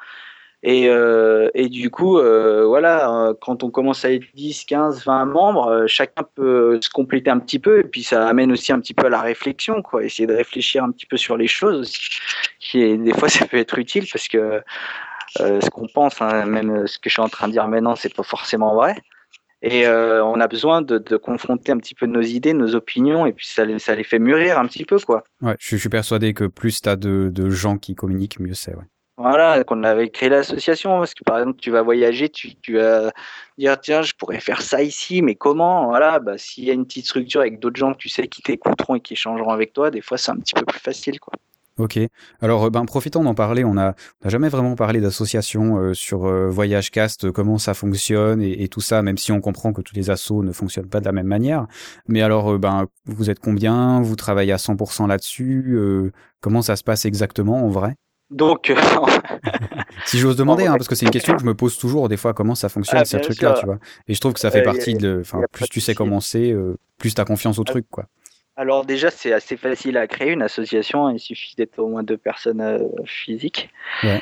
Et, euh, et, du coup, euh, voilà, quand on commence à être 10, 15, 20 membres, euh, chacun peut se compléter un petit peu. Et puis, ça amène aussi un petit peu à la réflexion, quoi. Essayer de réfléchir un petit peu sur les choses aussi. Et des fois, ça peut être utile parce que euh, ce qu'on pense, hein, même ce que je suis en train de dire maintenant, c'est pas forcément vrai. Et euh, on a besoin de, confronter un petit peu nos idées, nos opinions, et puis ça, les fait mûrir un petit peu, quoi. Ouais, je, je suis persuadé que plus tu as de, de gens qui communiquent, mieux c'est, ouais. Voilà, qu'on avait créé l'association, parce que par exemple, tu vas voyager, tu, vas dire, tiens, je pourrais faire ça ici, mais comment? Voilà, bah, s'il y a une petite structure avec d'autres gens que tu sais qui t'écouteront et qui échangeront avec toi, des fois, c'est un petit peu plus facile, quoi. Ok. Alors, ben, profitons d'en parler. On n'a a jamais vraiment parlé d'association euh, sur euh, Voyage Cast, euh, comment ça fonctionne et, tout ça, même si on comprend que tous les assos ne fonctionnent pas de la même manière. Mais alors, euh, ben, vous êtes combien? Vous travaillez à 100% là-dessus? Euh, Comment ça se passe exactement en vrai? Donc, euh, si j'ose demander, hein, parce que c'est une question que je me pose toujours des fois, comment ça fonctionne ah, ces trucs-là, tu vois. Et je trouve que ça fait euh, partie de, enfin, plus tu sais comment c'est, euh, plus t'as confiance au ah, truc, quoi. Alors déjà, c'est assez facile à créer une association. Il suffit d'être au moins deux personnes euh, physiques. Ouais.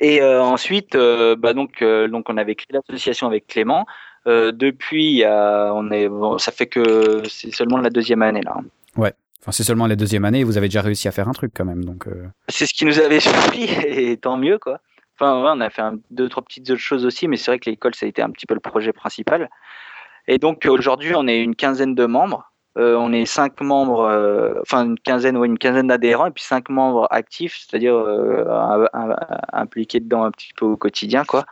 et ensuite, bah donc, donc, on avait créé l'association avec Clément. depuis, on est, bon, ça fait que c'est seulement la deuxième année là. Ouais. Enfin, c'est seulement la deuxième année vous avez déjà réussi à faire un truc quand même. Donc, euh... C'est ce qui nous avait surpris et tant mieux quoi. Enfin, ouais, on a fait un, deux, trois petites autres choses aussi, mais c'est vrai que l'école, ça a été un petit peu le projet principal. Et donc aujourd'hui, on est une quinzaine de membres. Euh, on est cinq membres, euh, enfin une quinzaine ou une quinzaine d'adhérents, et puis cinq membres actifs, c'est-à-dire impliqués dedans un petit peu au quotidien, quoi.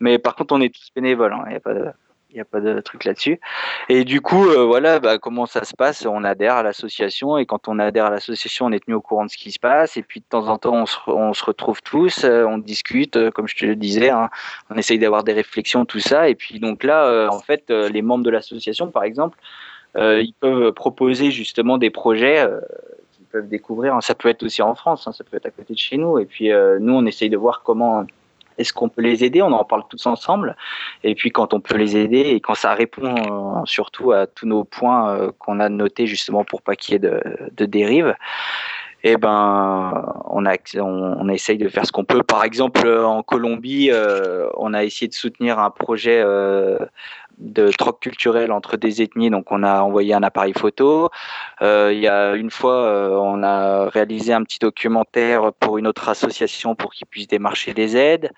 Mais par contre, on est tous bénévoles. Hein, n'y pas de, il n'y a pas de truc là-dessus. Et du coup, euh, voilà, bah, comment ça se passe? On adhère à l'association et quand on adhère à l'association, on est tenu au courant de ce qui se passe. Et puis de temps en temps, on se, retrouve tous, euh, on discute, euh, comme je te le disais, hein, on essaye d'avoir des réflexions, tout ça. Et puis donc là, en fait, les membres de l'association, par exemple, ils peuvent proposer justement des projets qu'ils peuvent découvrir. Ça peut être aussi en France, hein, ça peut être à côté de chez nous. Et puis nous, on essaye de voir comment est-ce qu'on peut les aider? On en parle tous ensemble. Et puis quand on peut les aider et quand ça répond euh, surtout à tous nos points euh, qu'on a notés justement pour pas qu'il y ait de, de dérive, eh ben, on, essaye de faire ce qu'on peut. Par exemple, en Colombie, euh, on a essayé de soutenir un projet euh, de troc culturel entre des ethnies. Donc, on a envoyé un appareil photo. Euh, il y a une fois, euh, on a réalisé un petit documentaire pour une autre association pour qu'ils puissent démarcher des aides.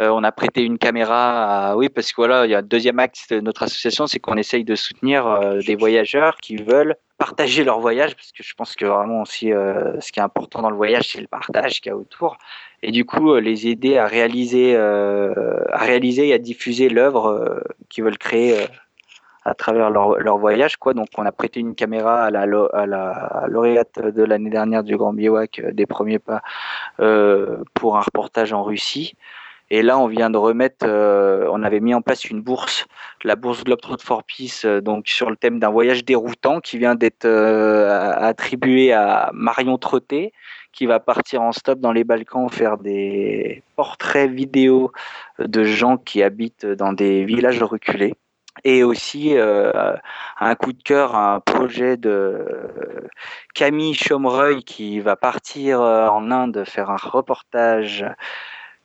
Euh, on a prêté une caméra à, oui, parce que voilà, il y a un deuxième acte de notre association, c'est qu'on essaye de soutenir euh, des voyageurs qui veulent partager leur voyage parce que je pense que vraiment aussi ce qui est important dans le voyage c'est le partage qu'il y a autour et du coup les aider à réaliser à réaliser et à diffuser l'œuvre qu'ils veulent créer à travers leur, leur, voyage. Quoi. Donc, on a prêté une caméra à la, à la lauréate de l'année dernière du Grand Biwak euh, des premiers pas euh, pour un reportage en Russie. Et là, on vient de remettre, euh, on avait mis en place une bourse, la bourse Globetrot for Peace, euh, donc sur le thème d'un voyage déroutant qui vient d'être euh, attribué à Marion Trotté, qui va partir en stop dans les Balkans faire des portraits vidéo de gens qui habitent dans des villages reculés. Et aussi un coup de cœur un projet de Camille Chomreuil qui va partir en Inde faire un reportage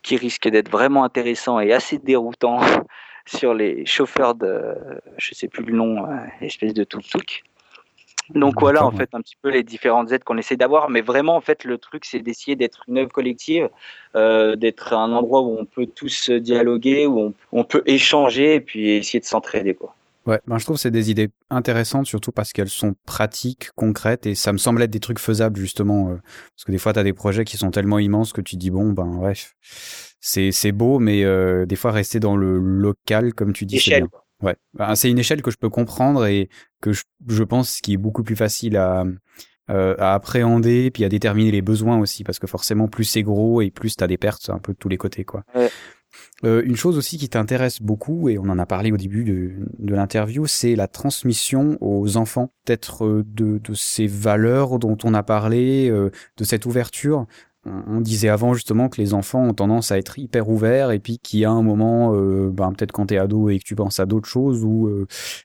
qui risque d'être vraiment intéressant et assez déroutant sur les chauffeurs de, je sais plus le nom, euh, espèce de tuk-tuk. Donc voilà, en fait, un petit peu les différentes aides qu'on essaie d'avoir, mais vraiment, en fait, le truc, c'est d'essayer d'être une œuvre collective, euh, d'être un endroit où on peut tous dialoguer, où on, peut échanger et puis essayer de s'entraider, quoi. Ouais, ben je trouve que c'est des idées intéressantes, surtout parce qu'elles sont pratiques, concrètes, et ça me semble être des trucs faisables, justement, euh, parce que des fois, tu as des projets qui sont tellement immenses que tu dis, bon, ben, bref, c'est beau, mais euh, des fois, rester dans le local, comme tu dis, c'est bien. Ouais, bah, c'est une échelle que je peux comprendre et que je, je pense qui est beaucoup plus facile à, euh, à appréhender puis à déterminer les besoins aussi parce que forcément plus c'est gros et plus t'as des pertes un peu de tous les côtés quoi. Euh, une chose aussi qui t'intéresse beaucoup et on en a parlé au début de, l'interview, c'est la transmission aux enfants, peut-être euh, de, ces valeurs dont on a parlé, euh, de cette ouverture. On disait avant justement que les enfants ont tendance à être hyper ouverts et puis qu'il y a un moment, ben, peut-être quand t'es ado et que tu penses à d'autres choses où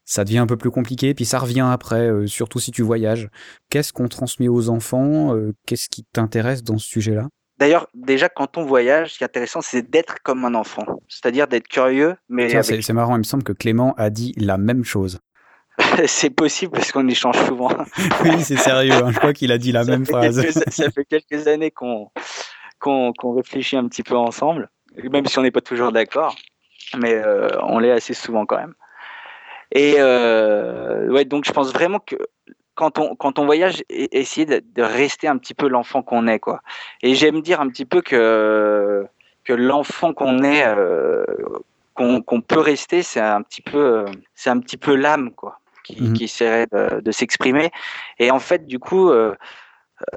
ça devient un peu plus compliqué, puis ça revient après, surtout si tu voyages. Qu'est-ce qu'on transmet aux enfants Qu'est-ce qui t'intéresse dans ce sujet-là? D'ailleurs, déjà, quand on voyage, ce qui est intéressant, c'est d'être comme un enfant, c'est-à-dire d'être curieux. Mais c'est marrant, il me semble que Clément a dit la même chose. c'est possible parce qu'on échange souvent. oui, c'est sérieux. Hein. Je crois qu'il a dit la même phrase. ça fait quelques années qu'on réfléchit un petit peu ensemble, même si on n'est pas toujours d'accord, mais euh, on l'est assez souvent quand même. Et euh, ouais, donc je pense vraiment que quand on, quand on voyage, essayer de, rester un petit peu l'enfant qu'on est, quoi. Et j'aime dire un petit peu que, que l'enfant qu'on est, euh, qu'on peut rester, c'est un petit peu, c'est un petit peu l'âme, quoi qui, mhm. essaierait de, s'exprimer. Et en fait, du coup, euh,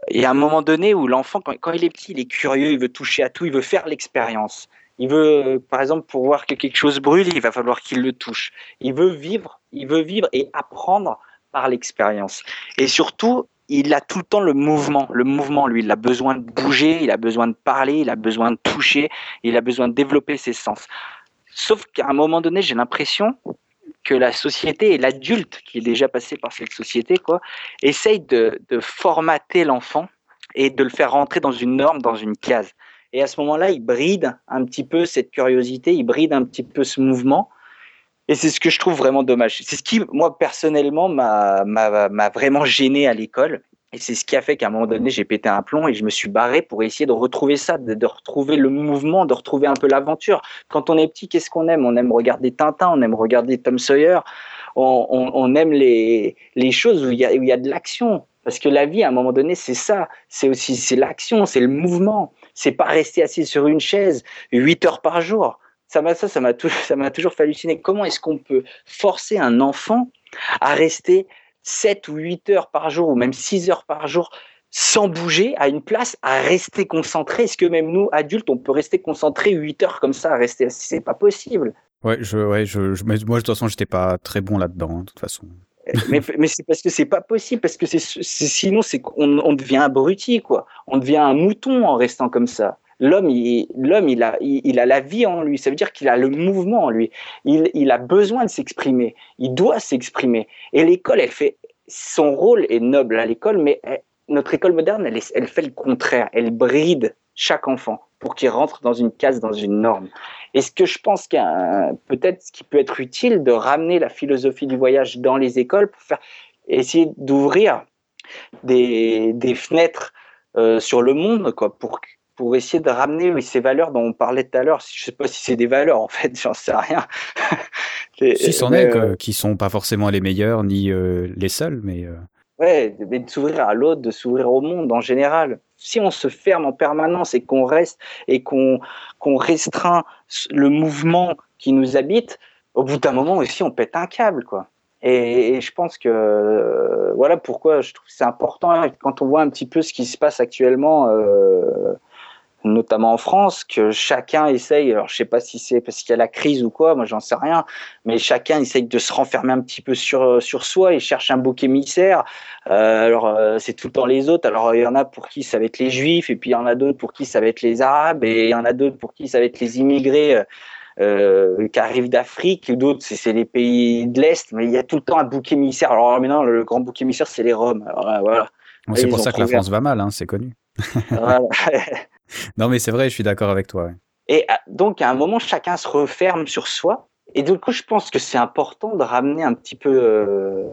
il y a un moment donné où l'enfant, quand, il est petit, il est curieux, il veut toucher à tout, il veut faire l'expérience. Il veut, par exemple, pour voir que quelque chose brûle, il va falloir qu'il le touche. Il veut vivre, il veut vivre et apprendre par l'expérience. Et surtout, il a tout le temps le mouvement. Le mouvement, lui, il a besoin de bouger, il a besoin de parler, il a besoin de toucher, il a besoin de développer ses sens. Sauf qu'à un moment donné, j'ai l'impression que la société et l'adulte qui est déjà passé par cette société, quoi, essaye de, formater l'enfant et de le faire rentrer dans une norme, dans une case. Et à ce moment-là, il bride un petit peu cette curiosité, il bride un petit peu ce mouvement. Et c'est ce que je trouve vraiment dommage. C'est ce qui, moi, personnellement, m'a vraiment gêné à l'école. Et c'est ce qui a fait qu'à un moment donné, j'ai pété un plomb et je me suis barré pour essayer de retrouver ça, de, retrouver le mouvement, de retrouver un peu l'aventure. Quand on est petit, qu'est-ce qu'on aime? On aime regarder Tintin, on aime regarder Tom Sawyer, on, aime les, choses où il y a, y a de l'action. Parce que la vie, à un moment donné, c'est ça. C'est aussi l'action, c'est le mouvement. C'est pas rester assis sur une chaise 8 heures par jour. Ça m'a ça, ça m'a ça m'a toujours fait halluciner. Comment est-ce qu'on peut forcer un enfant à rester 7 ou 8 heures par jour ou même 6 heures par jour sans bouger à une place, à rester concentré? Est-ce que même nous, adultes, on peut rester concentré 8 heures comme ça, à rester assis? C'est pas possible. Ouais, je, ouais, je, moi, de toute façon, j'étais pas très bon là-dedans, hein, de toute façon. mais, mais c'est parce que c'est pas possible, parce que c'est, sinon, c'est qu'on on devient abruti, quoi. On devient un mouton en restant comme ça. L'homme, il, l'homme, il a, il, a la vie en lui. Ça veut dire qu'il a le mouvement en lui. Il, a besoin de s'exprimer. Il doit s'exprimer. Et l'école, elle fait son rôle est noble à l'école, mais notre école moderne, elle, elle fait le contraire. Elle bride chaque enfant pour qu'il rentre dans une case, dans une norme. Et ce que je pense peut-être ce qui peut être utile de ramener la philosophie du voyage dans les écoles pour faire essayer d'ouvrir des, des, fenêtres euh, sur le monde, quoi, pour pour essayer de ramener ces valeurs dont on parlait tout à l'heure. Je sais pas si c'est des valeurs, en fait, j'en sais rien. si c'en est, euh, qui sont pas forcément les meilleures ni euh, les seules, mais. Euh. Ouais, mais de s'ouvrir à l'autre, de s'ouvrir au monde en général. Si on se ferme en permanence et qu'on reste et qu'on qu'on restreint le mouvement qui nous habite, au bout d'un moment aussi, on pète un câble, quoi. Et, je pense que euh, voilà pourquoi je trouve c'est important quand on voit un petit peu ce qui se passe actuellement. Euh, notamment en France, que chacun essaye, alors je sais pas si c'est parce qu'il y a la crise ou quoi, moi j'en sais rien, mais chacun essaye de se renfermer un petit peu sur, sur soi et cherche un bouc émissaire. Euh, alors euh, c'est tout le temps les autres, alors il y en a pour qui ça va être les juifs, et puis il y en a d'autres pour qui ça va être les arabes, et il y en a d'autres pour qui ça va être les immigrés. Euh, qui arrivent d'Afrique, d'autres c'est les pays de l'Est, mais il y a tout le temps un bouc émissaire. Alors maintenant, le grand bouc émissaire, c'est les Roms. Alors, voilà. c'est pour ça que la France va mal, hein, c'est connu. voilà. non, mais c'est vrai, je suis d'accord avec toi. Et euh, donc, à un moment, chacun se referme sur soi. Et du coup, je pense que c'est important de ramener un petit peu, euh,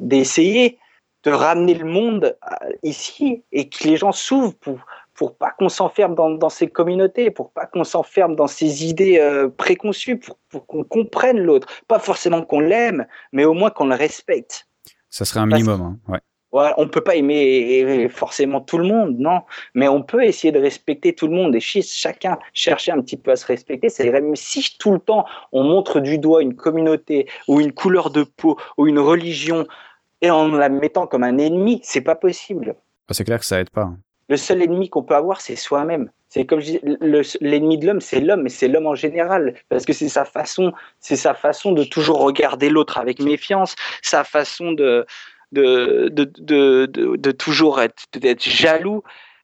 d'essayer de ramener le monde euh, ici et que les gens s'ouvrent pour, pour pas qu'on s'enferme dans, dans, ces communautés, pour pas qu'on s'enferme dans ces idées préconçues, pour, pour qu'on comprenne l'autre. Pas forcément qu'on l'aime, mais au moins qu'on le respecte. Ça serait un minimum, hein, ouais. Ouais, on peut pas aimer forcément tout le monde, non, mais on peut essayer de respecter tout le monde et chacun chercher un petit peu à se respecter. C'est même si tout le temps on montre du doigt une communauté ou une couleur de peau ou une religion et en la mettant comme un ennemi, c'est pas possible. Ah, c'est clair que ça aide pas. Hein. Le seul ennemi qu'on peut avoir, c'est soi-même. C'est comme l'ennemi de l'homme, c'est l'homme, mais c'est l'homme en général, parce que c'est sa façon, c'est sa façon de toujours regarder l'autre avec méfiance, sa façon de de, de, de, de, toujours être, d'être jaloux,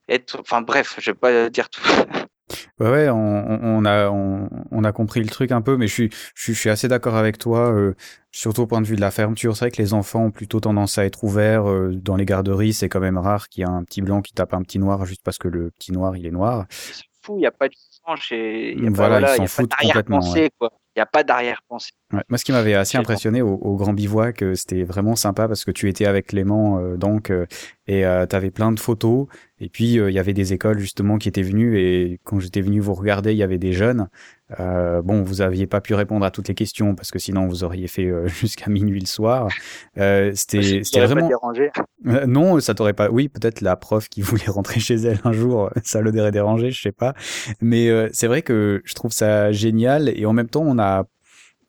être, enfin bref, je vais pas dire tout. Ouais, ouais, on, on a on, on, a compris le truc un peu, mais je suis je suis, assez d'accord avec toi, euh, surtout au point de vue de la fermeture. C'est vrai que les enfants ont plutôt tendance à être ouverts euh, dans les garderies. C'est quand même rare qu'il y ait un petit blanc qui tape un petit noir juste parce que le petit noir il est noir. C'est fou, il n'y a pas de et il y a voilà, pas, voilà, ils s'en foutent complètement. Quoi il n'y a pas d'arrière-pensée. Ouais. Moi, ce qui m'avait assez impressionné au, au, Grand Bivouac, c'était vraiment sympa parce que tu étais avec Clément, euh, donc, euh, et euh, tu avais plein de photos. Et puis, il y avait des écoles justement qui étaient venues. Et quand j'étais venu vous regarder, il y avait des jeunes. bon, vous aviez pas pu répondre à toutes les questions parce que sinon vous auriez fait jusqu'à minuit le soir. c'était vraiment. dérangé. non, ça t'aurait pas. Oui, peut-être la prof qui voulait rentrer chez elle un jour, ça l'aurait dérangé, je sais pas. Mais c'est vrai que je trouve ça génial et en même temps, on a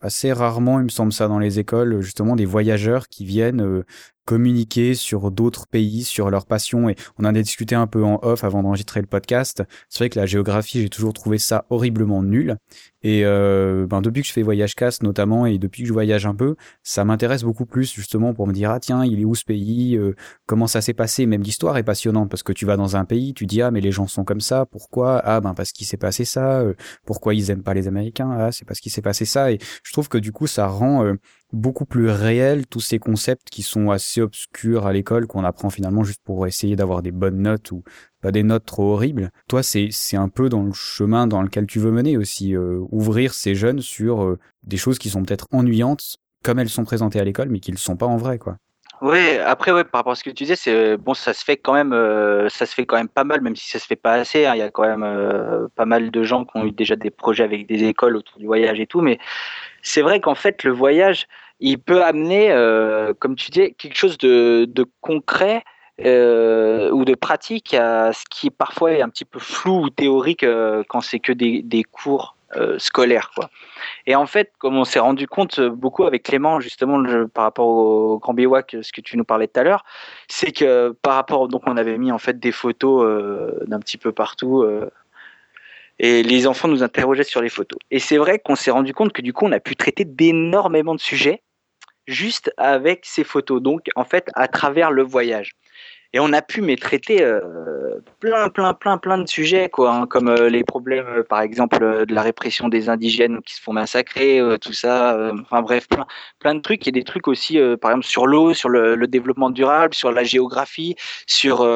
assez rarement, il me semble ça, dans les écoles, justement, des voyageurs qui viennent euh, communiquer sur d'autres pays, sur leur passion. Et on en a discuté un peu en off avant d'enregistrer le podcast. C'est vrai que la géographie, j'ai toujours trouvé ça horriblement nul. Et euh, ben depuis que je fais voyage casse notamment et depuis que je voyage un peu, ça m'intéresse beaucoup plus justement pour me dire ah tiens il est où ce pays, euh, comment ça s'est passé? Même l'histoire est passionnante parce que tu vas dans un pays, tu dis ah mais les gens sont comme ça, pourquoi? Ah ben parce qu'il s'est passé ça. Euh, pourquoi ils aiment pas les Américains? Ah c'est parce qu'il s'est passé ça. Et je trouve que du coup ça rend beaucoup plus réel tous ces concepts qui sont assez obscurs à l'école qu'on apprend finalement juste pour essayer d'avoir des bonnes notes ou pas des notes trop horribles. Toi, c'est un peu dans le chemin dans lequel tu veux mener aussi, euh, ouvrir ces jeunes sur euh, des choses qui sont peut-être ennuyantes comme elles sont présentées à l'école, mais qui ne le sont pas en vrai, quoi. Oui, après par rapport à ce que tu disais, c'est bon, ça se fait quand même, euh, ça se fait quand même pas mal, même si ça se fait pas assez. Hein. Il y a quand même pas mal de gens qui ont eu déjà des projets avec des écoles autour du voyage et tout, mais c'est vrai qu'en fait le voyage, il peut amener, euh, comme tu dis, quelque chose de, concret euh, ou de pratique à ce qui parfois est un petit peu flou ou théorique euh, quand c'est que des, cours scolaires. Quoi. Et en fait, comme on s'est rendu compte beaucoup avec Clément, justement, par rapport au Grand Biwak, ce que tu nous parlais tout à l'heure, c'est que par rapport, donc on avait mis en fait des photos d'un petit peu partout et les enfants nous interrogeaient sur les photos. Et c'est vrai qu'on s'est rendu compte que du coup, on a pu traiter d'énormément de sujets juste avec ces photos, donc en fait à travers le voyage. Et on a pu mais traiter euh, plein, plein, plein, plein de sujets, quoi, hein, comme euh, les problèmes, euh, par exemple, de la répression des indigènes qui se font massacrer, tout ça. enfin bref, plein, plein de trucs. A des trucs aussi, par exemple, sur l'eau, sur le, le, développement durable, sur la géographie, sur,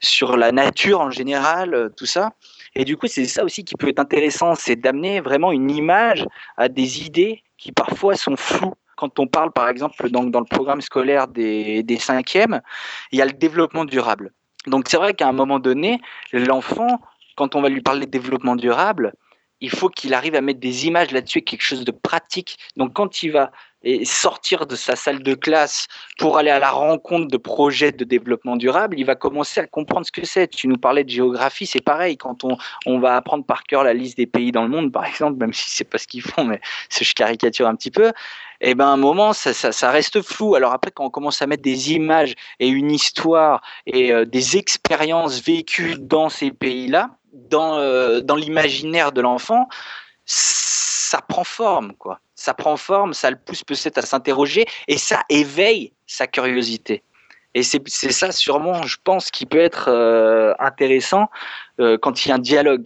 sur la nature en général, tout ça. Et du coup, c'est ça aussi qui peut être intéressant, c'est d'amener vraiment une image à des idées qui parfois sont floues quand on parle, par exemple, dans, le programme scolaire des, des cinquièmes, il y a le développement durable. Donc c'est vrai qu'à un moment donné, l'enfant, quand on va lui parler de développement durable, il faut qu'il arrive à mettre des images là-dessus, quelque chose de pratique. Donc quand il va sortir de sa salle de classe pour aller à la rencontre de projets de développement durable, il va commencer à comprendre ce que c'est. Tu nous parlais de géographie, c'est pareil. Quand on, on va apprendre par cœur la liste des pays dans le monde, par exemple, même si c'est pas ce qu'ils font, mais je caricature un petit peu, et eh ben à un moment ça, ça, ça, reste flou. Alors après quand on commence à mettre des images et une histoire et euh, des expériences vécues dans ces pays-là, dans euh, dans l'imaginaire de l'enfant, ça prend forme quoi. Ça prend forme, ça le pousse peut-être à s'interroger et ça éveille sa curiosité. Et c'est ça sûrement, je pense, qui peut être euh, intéressant quand il y a un dialogue.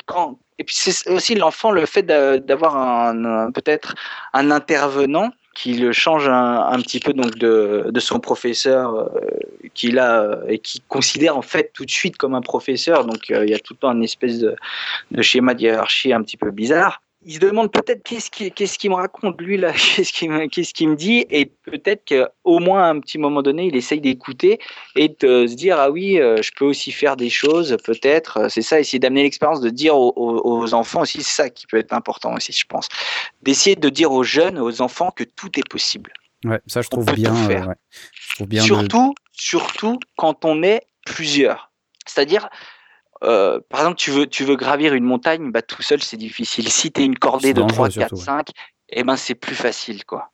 Et puis c'est aussi l'enfant, le fait d'avoir un, peut-être un intervenant qui le change un, petit peu donc de, de son professeur euh, qu'il a euh, et qui considère en fait tout de suite comme un professeur. Donc euh, il y a tout le temps une espèce de, de schéma de hiérarchie un petit peu bizarre il se demande peut-être qu'est-ce qui qu'est-ce me raconte lui là, qu'est-ce qu'il me qu'est-ce qu'il me dit et peut-être qu'au moins à un petit moment donné, il essaye d'écouter et de se dire ah oui, euh, je peux aussi faire des choses peut-être. C'est ça, essayer d'amener l'expérience, de dire aux, enfants aussi, c'est ça qui peut être important aussi, je pense, d'essayer de dire aux jeunes, aux enfants que tout est possible. Ouais, ça je trouve bien. Euh, ouais. je trouve bien surtout, surtout quand on est plusieurs. C'est-à-dire, euh, par exemple, tu veux, tu veux gravir une montagne, bah, tout seul, c'est difficile. Si tu es une cordée de 3, 4, 5, eh ben, c'est plus facile. Quoi.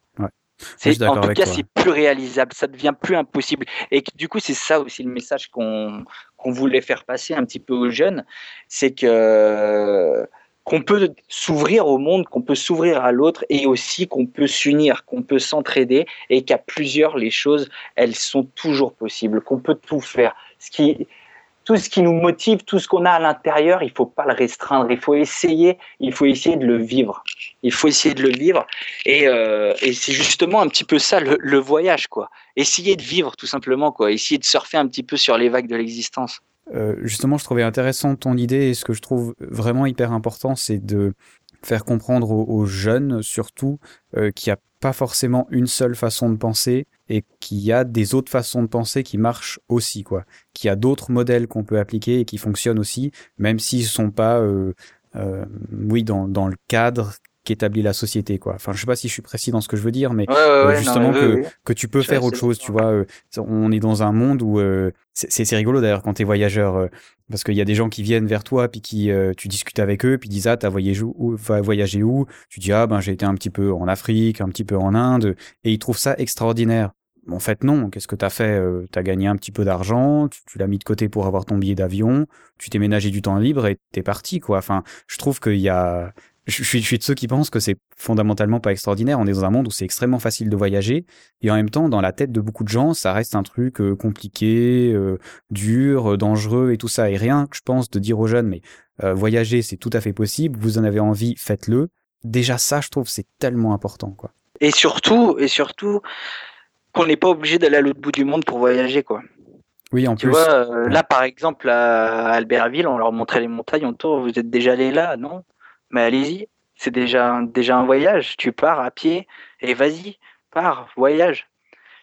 C'est, en tout cas, c'est plus réalisable, ça devient plus impossible. Et du coup, c'est ça aussi le message qu'on, qu'on voulait faire passer un petit peu aux jeunes, c'est que qu'on peut s'ouvrir au monde, qu'on peut s'ouvrir à l'autre et aussi qu'on peut s'unir, qu'on peut s'entraider et qu'à plusieurs les choses, elles sont toujours possibles, qu'on peut tout faire. Ce qui, tout ce qui nous motive, tout ce qu'on a à l'intérieur, il faut pas le restreindre. Il faut essayer, il faut essayer de le vivre. Il faut essayer de le vivre. Et, euh, c'est justement un petit peu ça le, voyage, quoi. Essayer de vivre, tout simplement, quoi. Essayer de surfer un petit peu sur les vagues de l'existence. Euh, justement, je trouvais intéressant ton idée et ce que je trouve vraiment hyper important, c'est de faire comprendre aux, aux jeunes, surtout, euh, qu'il n'y a pas forcément une seule façon de penser et qu'il y a des autres façons de penser qui marchent aussi, quoi. Qu'il y a d'autres modèles qu'on peut appliquer et qui fonctionnent aussi, même s'ils sont pas, euh, euh, oui, dans, dans le cadre qu'établit la société quoi. Enfin, je sais pas si je suis précis dans ce que je veux dire, mais euh, justement que, que tu peux faire autre chose, tu vois. Euh, on est dans un monde où euh, c'est rigolo d'ailleurs quand t'es voyageur, parce qu'il y a des gens qui viennent vers toi puis qui tu discutes avec eux puis disent ah t'as voyagé où, voyagé où? Tu dis ah ben j'ai été un petit peu en Afrique, un petit peu en Inde, et ils trouvent ça extraordinaire. En fait, non. Qu'est-ce que t'as fait euh, T'as gagné un petit peu d'argent, tu, l'as mis de côté pour avoir ton billet d'avion, tu t'es ménagé du temps libre et t'es parti, quoi. Enfin, je trouve qu'il y a, je, suis, je suis de ceux qui pensent que c'est fondamentalement pas extraordinaire. On est dans un monde où c'est extrêmement facile de voyager et en même temps, dans la tête de beaucoup de gens, ça reste un truc euh, compliqué, euh, dur, dangereux et tout ça. Et rien que je pense de dire aux jeunes, mais voyager, c'est tout à fait possible. Vous en avez envie, faites-le. Déjà ça, je trouve, c'est tellement important, quoi. Et surtout, et surtout, qu'on n'est pas obligé d'aller à l'autre bout du monde pour voyager, quoi. Oui, en tu plus. Vois, euh, là, par exemple, à Albertville, on leur montrait les montagnes autour. Vous êtes déjà allé là, non? Mais allez-y. C'est déjà, déjà un voyage. Tu pars à pied et vas-y, pars, voyage.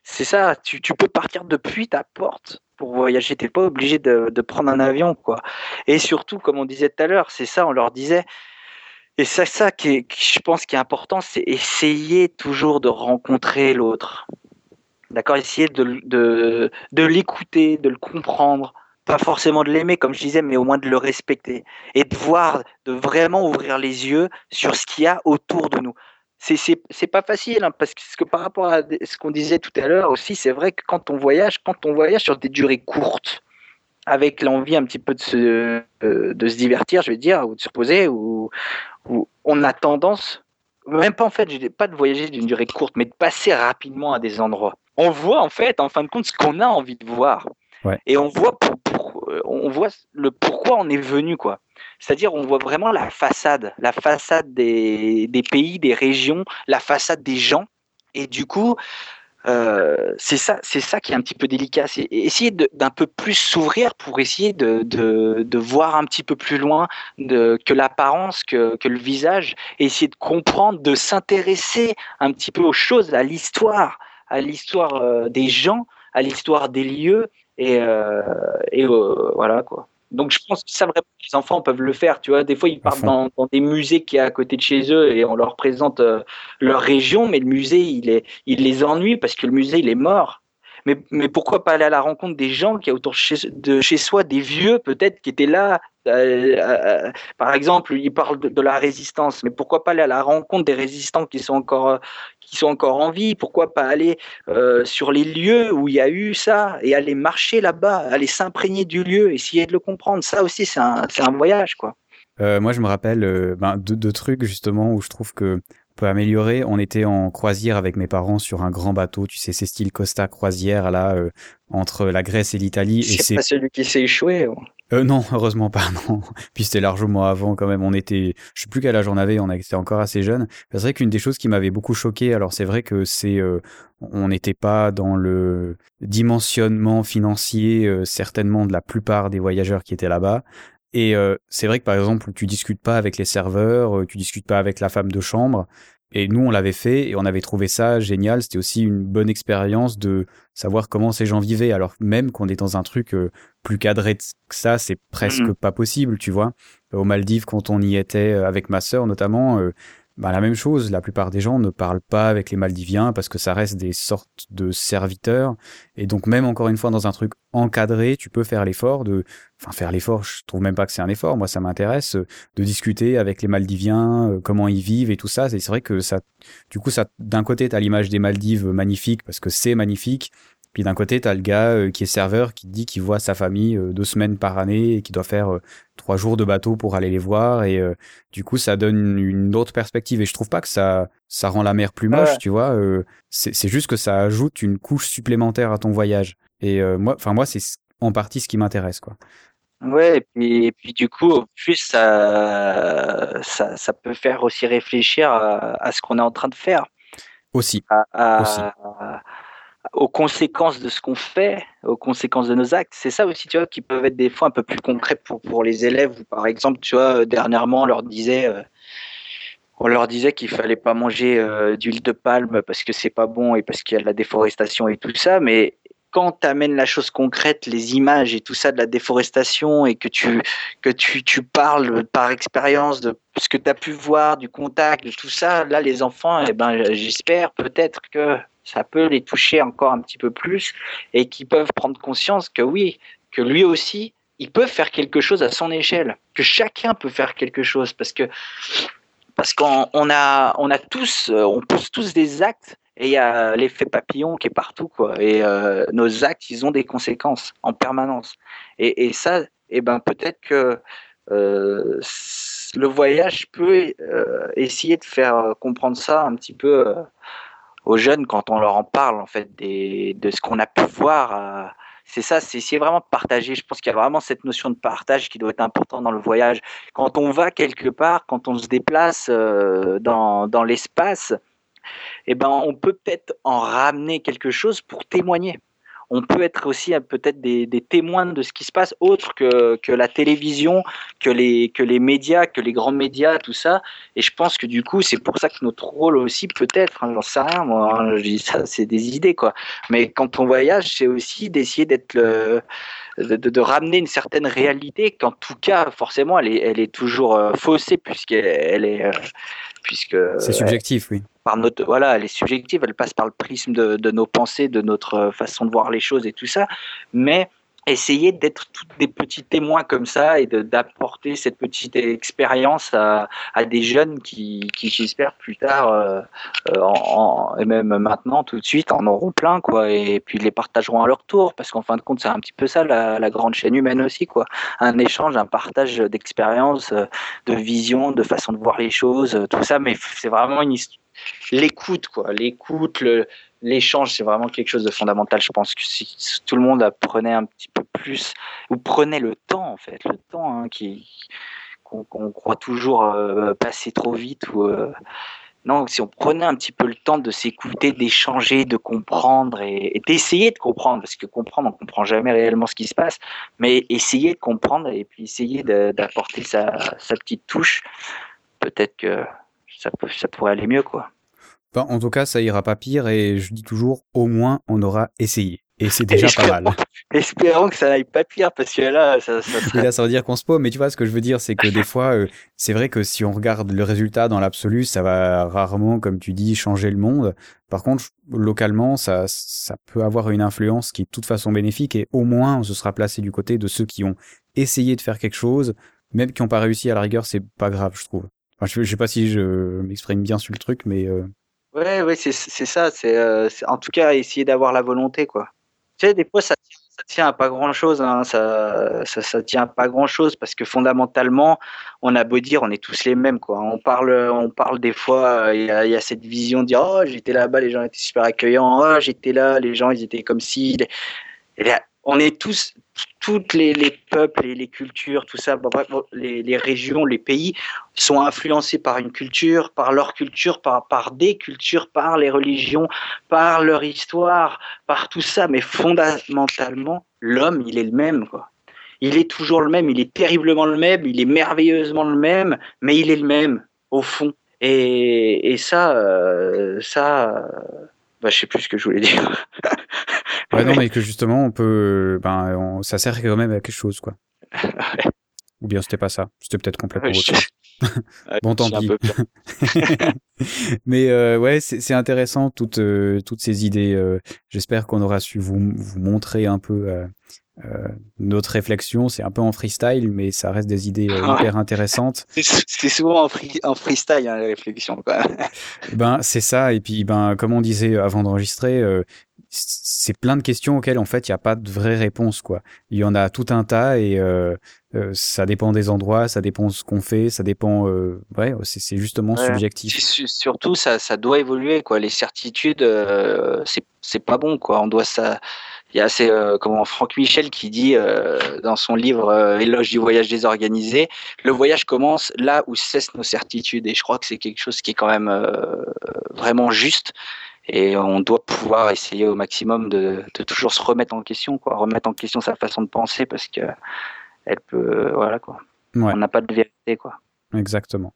C'est ça. Tu, tu, peux partir depuis ta porte pour voyager. T'es pas obligé de, de, prendre un avion, quoi. Et surtout, comme on disait tout à l'heure, c'est ça. On leur disait. Et c'est ça qui, qui, je pense, qui est important, c'est essayer toujours de rencontrer l'autre D'accord Essayer de, de, l'écouter, de le comprendre, pas forcément de l'aimer, comme je disais, mais au moins de le respecter. Et de voir, de vraiment ouvrir les yeux sur ce qu'il y a autour de nous. C'est, pas facile, hein, parce que, par rapport à ce qu'on disait tout à l'heure aussi, c'est vrai que quand on voyage, quand on voyage sur des durées courtes, avec l'envie un petit peu de se, euh, de se divertir, je vais dire, ou de se reposer, ou on a tendance, même pas en fait, pas de voyager d'une durée courte, mais de passer rapidement à des endroits on voit en fait, en fin de compte, ce qu'on a envie de voir. Et on voit, euh, on voit le pourquoi on est venu, quoi. C'est-à-dire, on voit vraiment la façade, la façade des, pays, des régions, la façade des gens. Et du coup, euh, c'est ça, c'est ça qui est un petit peu délicat. C'est essayer d'un peu plus s'ouvrir pour essayer de, de, voir un petit peu plus loin de, que l'apparence, que, que le visage, et essayer de comprendre, de s'intéresser un petit peu aux choses, à l'histoire, à l'histoire euh, des gens, à l'histoire des lieux, et, euh, et euh, voilà quoi. Donc je pense que ça vraiment les enfants peuvent le faire, tu vois. Des fois ils partent dans, des musées qui est à côté de chez eux et on leur présente euh, leur région, mais le musée il est, il les ennuie parce que le musée il est mort. Mais, pourquoi pas aller à la rencontre des gens qui a autour de chez soi, des vieux peut-être qui étaient là euh, euh, par exemple, il parle de, la résistance, mais pourquoi pas aller à la rencontre des résistants qui sont encore, qui sont encore en vie? Pourquoi pas aller euh, sur les lieux où il y a eu ça et aller marcher là-bas, aller s'imprégner du lieu, essayer de le comprendre? Ça aussi, c'est un, un, voyage, quoi. moi, je me rappelle ben, deux, trucs justement où je trouve que peut améliorer. On était en croisière avec mes parents sur un grand bateau, tu sais, c'est style Costa croisière là, entre la Grèce et l'Italie. C'est pas celui qui s'est échoué. Euh, non, heureusement pas, non. Puis c'était largement avant quand même. On était, je sais plus quel âge on avait, on était encore assez jeunes. C'est vrai qu'une des choses qui m'avait beaucoup choqué, alors c'est vrai que c'est, euh, on n'était pas dans le dimensionnement financier euh, certainement de la plupart des voyageurs qui étaient là-bas. Et euh, c'est vrai que par exemple, tu discutes pas avec les serveurs, tu discutes pas avec la femme de chambre. Et nous, on l'avait fait et on avait trouvé ça génial. C'était aussi une bonne expérience de savoir comment ces gens vivaient. Alors même qu'on est dans un truc euh, plus cadré que ça, c'est presque mmh pas possible, tu vois. Aux Maldives, quand on y était euh, avec ma sœur notamment, euh, bah, la même chose, la plupart des gens ne parlent pas avec les Maldiviens parce que ça reste des sortes de serviteurs. Et donc même encore une fois dans un truc encadré, tu peux faire l'effort de, enfin faire l'effort, je trouve même pas que c'est un effort, moi ça m'intéresse de discuter avec les Maldiviens, euh, comment ils vivent et tout ça. C'est vrai que ça, du coup ça, d'un côté t'as l'image des Maldives magnifique parce que c'est magnifique, puis d'un côté, tu as le gars euh, qui est serveur qui dit qu'il voit sa famille euh, deux semaines par année et qui doit faire euh, trois jours de bateau pour aller les voir. Et du coup, ça donne une autre perspective. Et je trouve pas que ça, ça rend la mer plus moche, tu vois. c'est juste que ça ajoute une couche supplémentaire à ton voyage. Et moi, enfin moi, c'est en partie ce qui m'intéresse, quoi. Ouais, et puis, et puis du coup, plus ça, ça, ça peut faire aussi réfléchir à, ce qu'on est en train de faire. Aussi. aussi aux conséquences de ce qu'on fait, aux conséquences de nos actes. C'est ça aussi, tu vois, qui peuvent être des fois un peu plus concrets pour, pour les élèves. Par exemple, tu vois, dernièrement, on leur disait, euh, on disait qu'il fallait pas manger euh, d'huile de palme parce que c'est pas bon et parce qu'il y a de la déforestation et tout ça. Mais quand tu amènes la chose concrète, les images et tout ça de la déforestation et que tu, que tu, tu parles par expérience de ce que tu as pu voir, du contact, de tout ça, là, les enfants, eh ben, j'espère peut-être que ça peut les toucher encore un petit peu plus et qu'ils peuvent prendre conscience que oui, que lui aussi, il peut faire quelque chose à son échelle, que chacun peut faire quelque chose parce que parce qu'on a on a tous euh, on pose tous des actes et il y a l'effet papillon qui est partout quoi. Et euh, nos actes ils ont des conséquences en permanence. Et, et ça et eh ben peut-être que euh, le voyage peut essayer de faire comprendre ça un petit peu aux jeunes quand on leur en parle en fait de ce qu'on a pu voir. Euh, c'est ça, c'est essayer vraiment de partager. Je pense qu'il y a vraiment cette notion de partage qui doit être importante dans le voyage. Quand on va quelque part, quand on se déplace euh, dans, dans l'espace, eh ben, on peut peut-être en ramener quelque chose pour témoigner on peut être aussi euh, peut-être des, témoins de ce qui se passe, autre que, que la télévision, que les, que les médias, que les grands médias, tout ça. Et je pense que du coup, c'est pour ça que notre rôle aussi, peut-être, hein, j'en sais rien, moi, hein, je dis ça, c'est des idées, quoi. Mais quand on voyage, c'est aussi d'essayer d'être le. De, de, ramener une certaine réalité qu'en tout cas forcément elle est, elle est toujours euh, faussée puisqu'elle est euh, puisque c'est subjectif oui notre, voilà, elle est subjective, elle passe par le prisme de, nos pensées, de notre façon de voir les choses et tout ça, mais essayer d'être des petits témoins comme ça et d'apporter cette petite expérience à, des jeunes qui, qui j'espère plus tard euh, euh, et même maintenant tout de suite en auront plein quoi. Et puis les partageront à leur tour parce qu'en fin de compte c'est un petit peu ça la, grande chaîne humaine aussi quoi. Un échange un partage d'expérience de vision de façon de voir les choses tout ça. Mais c'est vraiment une histoire l'écoute, quoi. L'écoute, l'échange, c'est vraiment quelque chose de fondamental. Je pense que si tout le monde apprenait un petit peu plus, ou prenait le temps, en fait, le temps hein, qui qu'on croit toujours euh, passer trop vite ou euh, non, si on prenait un petit peu le temps de s'écouter, d'échanger, de comprendre et, d'essayer de comprendre, parce que comprendre, on comprend jamais réellement ce qui se passe, mais essayer de comprendre et puis essayer d'apporter sa petite touche, peut-être que ça, peut, ça pourrait aller mieux, quoi. en tout cas, ça ira pas pire et je dis toujours, au moins, on aura essayé. Et c'est déjà pas mal. Espérons que ça n'aille pas pire parce que là, ça, ça Et là, ça veut dire qu'on se paume. Mais tu vois, ce que je veux dire, c'est que des fois, euh, c'est vrai que si on regarde le résultat dans l'absolu, ça va rarement, comme tu dis, changer le monde. Par contre, localement, ça, ça peut avoir une influence qui est de toute façon bénéfique et au moins, on se sera placé du côté de ceux qui ont essayé de faire quelque chose, même qui n'ont pas réussi à la rigueur, c'est pas grave, je trouve. Je, je sais pas si je m'exprime bien sur le truc, mais euh, Ouais, ouais, c'est ça. Euh, c'est- en tout cas essayer d'avoir la volonté, quoi. Tu sais, des fois, ça, tient- tient à pas grand-chose. Hein, ça, ça, tient à pas grand-chose parce que fondamentalement, on a beau dire, on est tous les mêmes, quoi. On parle, on parle des fois. euh, Il y, y a cette vision de dire, oh, j'étais là-bas, les gens étaient super accueillants. Oh, j'étais là, les gens, ils étaient comme si. Et là, on est tous, toutes les, les peuples, les, les cultures, tout ça, les, régions, les pays sont influencés par une culture, par leur culture, par, des cultures, par les religions, par leur histoire, par tout ça. Mais fondamentalement, l'homme, il est le même, quoi. Il est toujours le même, il est terriblement le même, il est merveilleusement le même, mais il est le même, au fond. Et, et ça, euh, ça, euh, bah, je sais plus ce que je voulais dire. ouais, non, mais que justement, on peut, ben, on- ça sert quand même à quelque chose, quoi. Ou bien c'était pas ça. C'était peut-être complètement autre chose. Bon, tant pis. Mais euh, ouais, c'est c'est intéressant toutes euh, toutes ces idées. euh, J'espère qu'on aura su vous vous montrer un peu euh, euh, notre réflexion. C'est un peu en freestyle, mais ça reste des idées hyper intéressantes. C'est c'est souvent en, free- en freestyle, hein, la réflexion, quoi. Ben c'est ça. Et puis ben comme on disait avant d'enregistrer, euh, c'est plein de questions auxquelles en fait il n'y a pas de vraie réponse quoi. Il y en a tout un tas et euh, euh, ça dépend des endroits, ça dépend de ce qu'on fait, ça dépend. Euh, ouais, c'est justement Ouais. subjectif. Surtout, ça, ça doit évoluer, quoi. Les certitudes, euh, c'est c'est pas bon, quoi. On doit ça. Il y a c'est comment Franck Michel qui dit dans son livre Éloge du voyage désorganisé, le voyage commence là où cessent nos certitudes. Et je crois que c'est quelque chose qui est quand même vraiment juste. Et on doit pouvoir essayer au maximum de, de toujours se remettre en question, quoi, remettre en question sa façon de penser parce que elle peut, voilà, quoi. Ouais. On n'a pas de vérité, quoi. Exactement.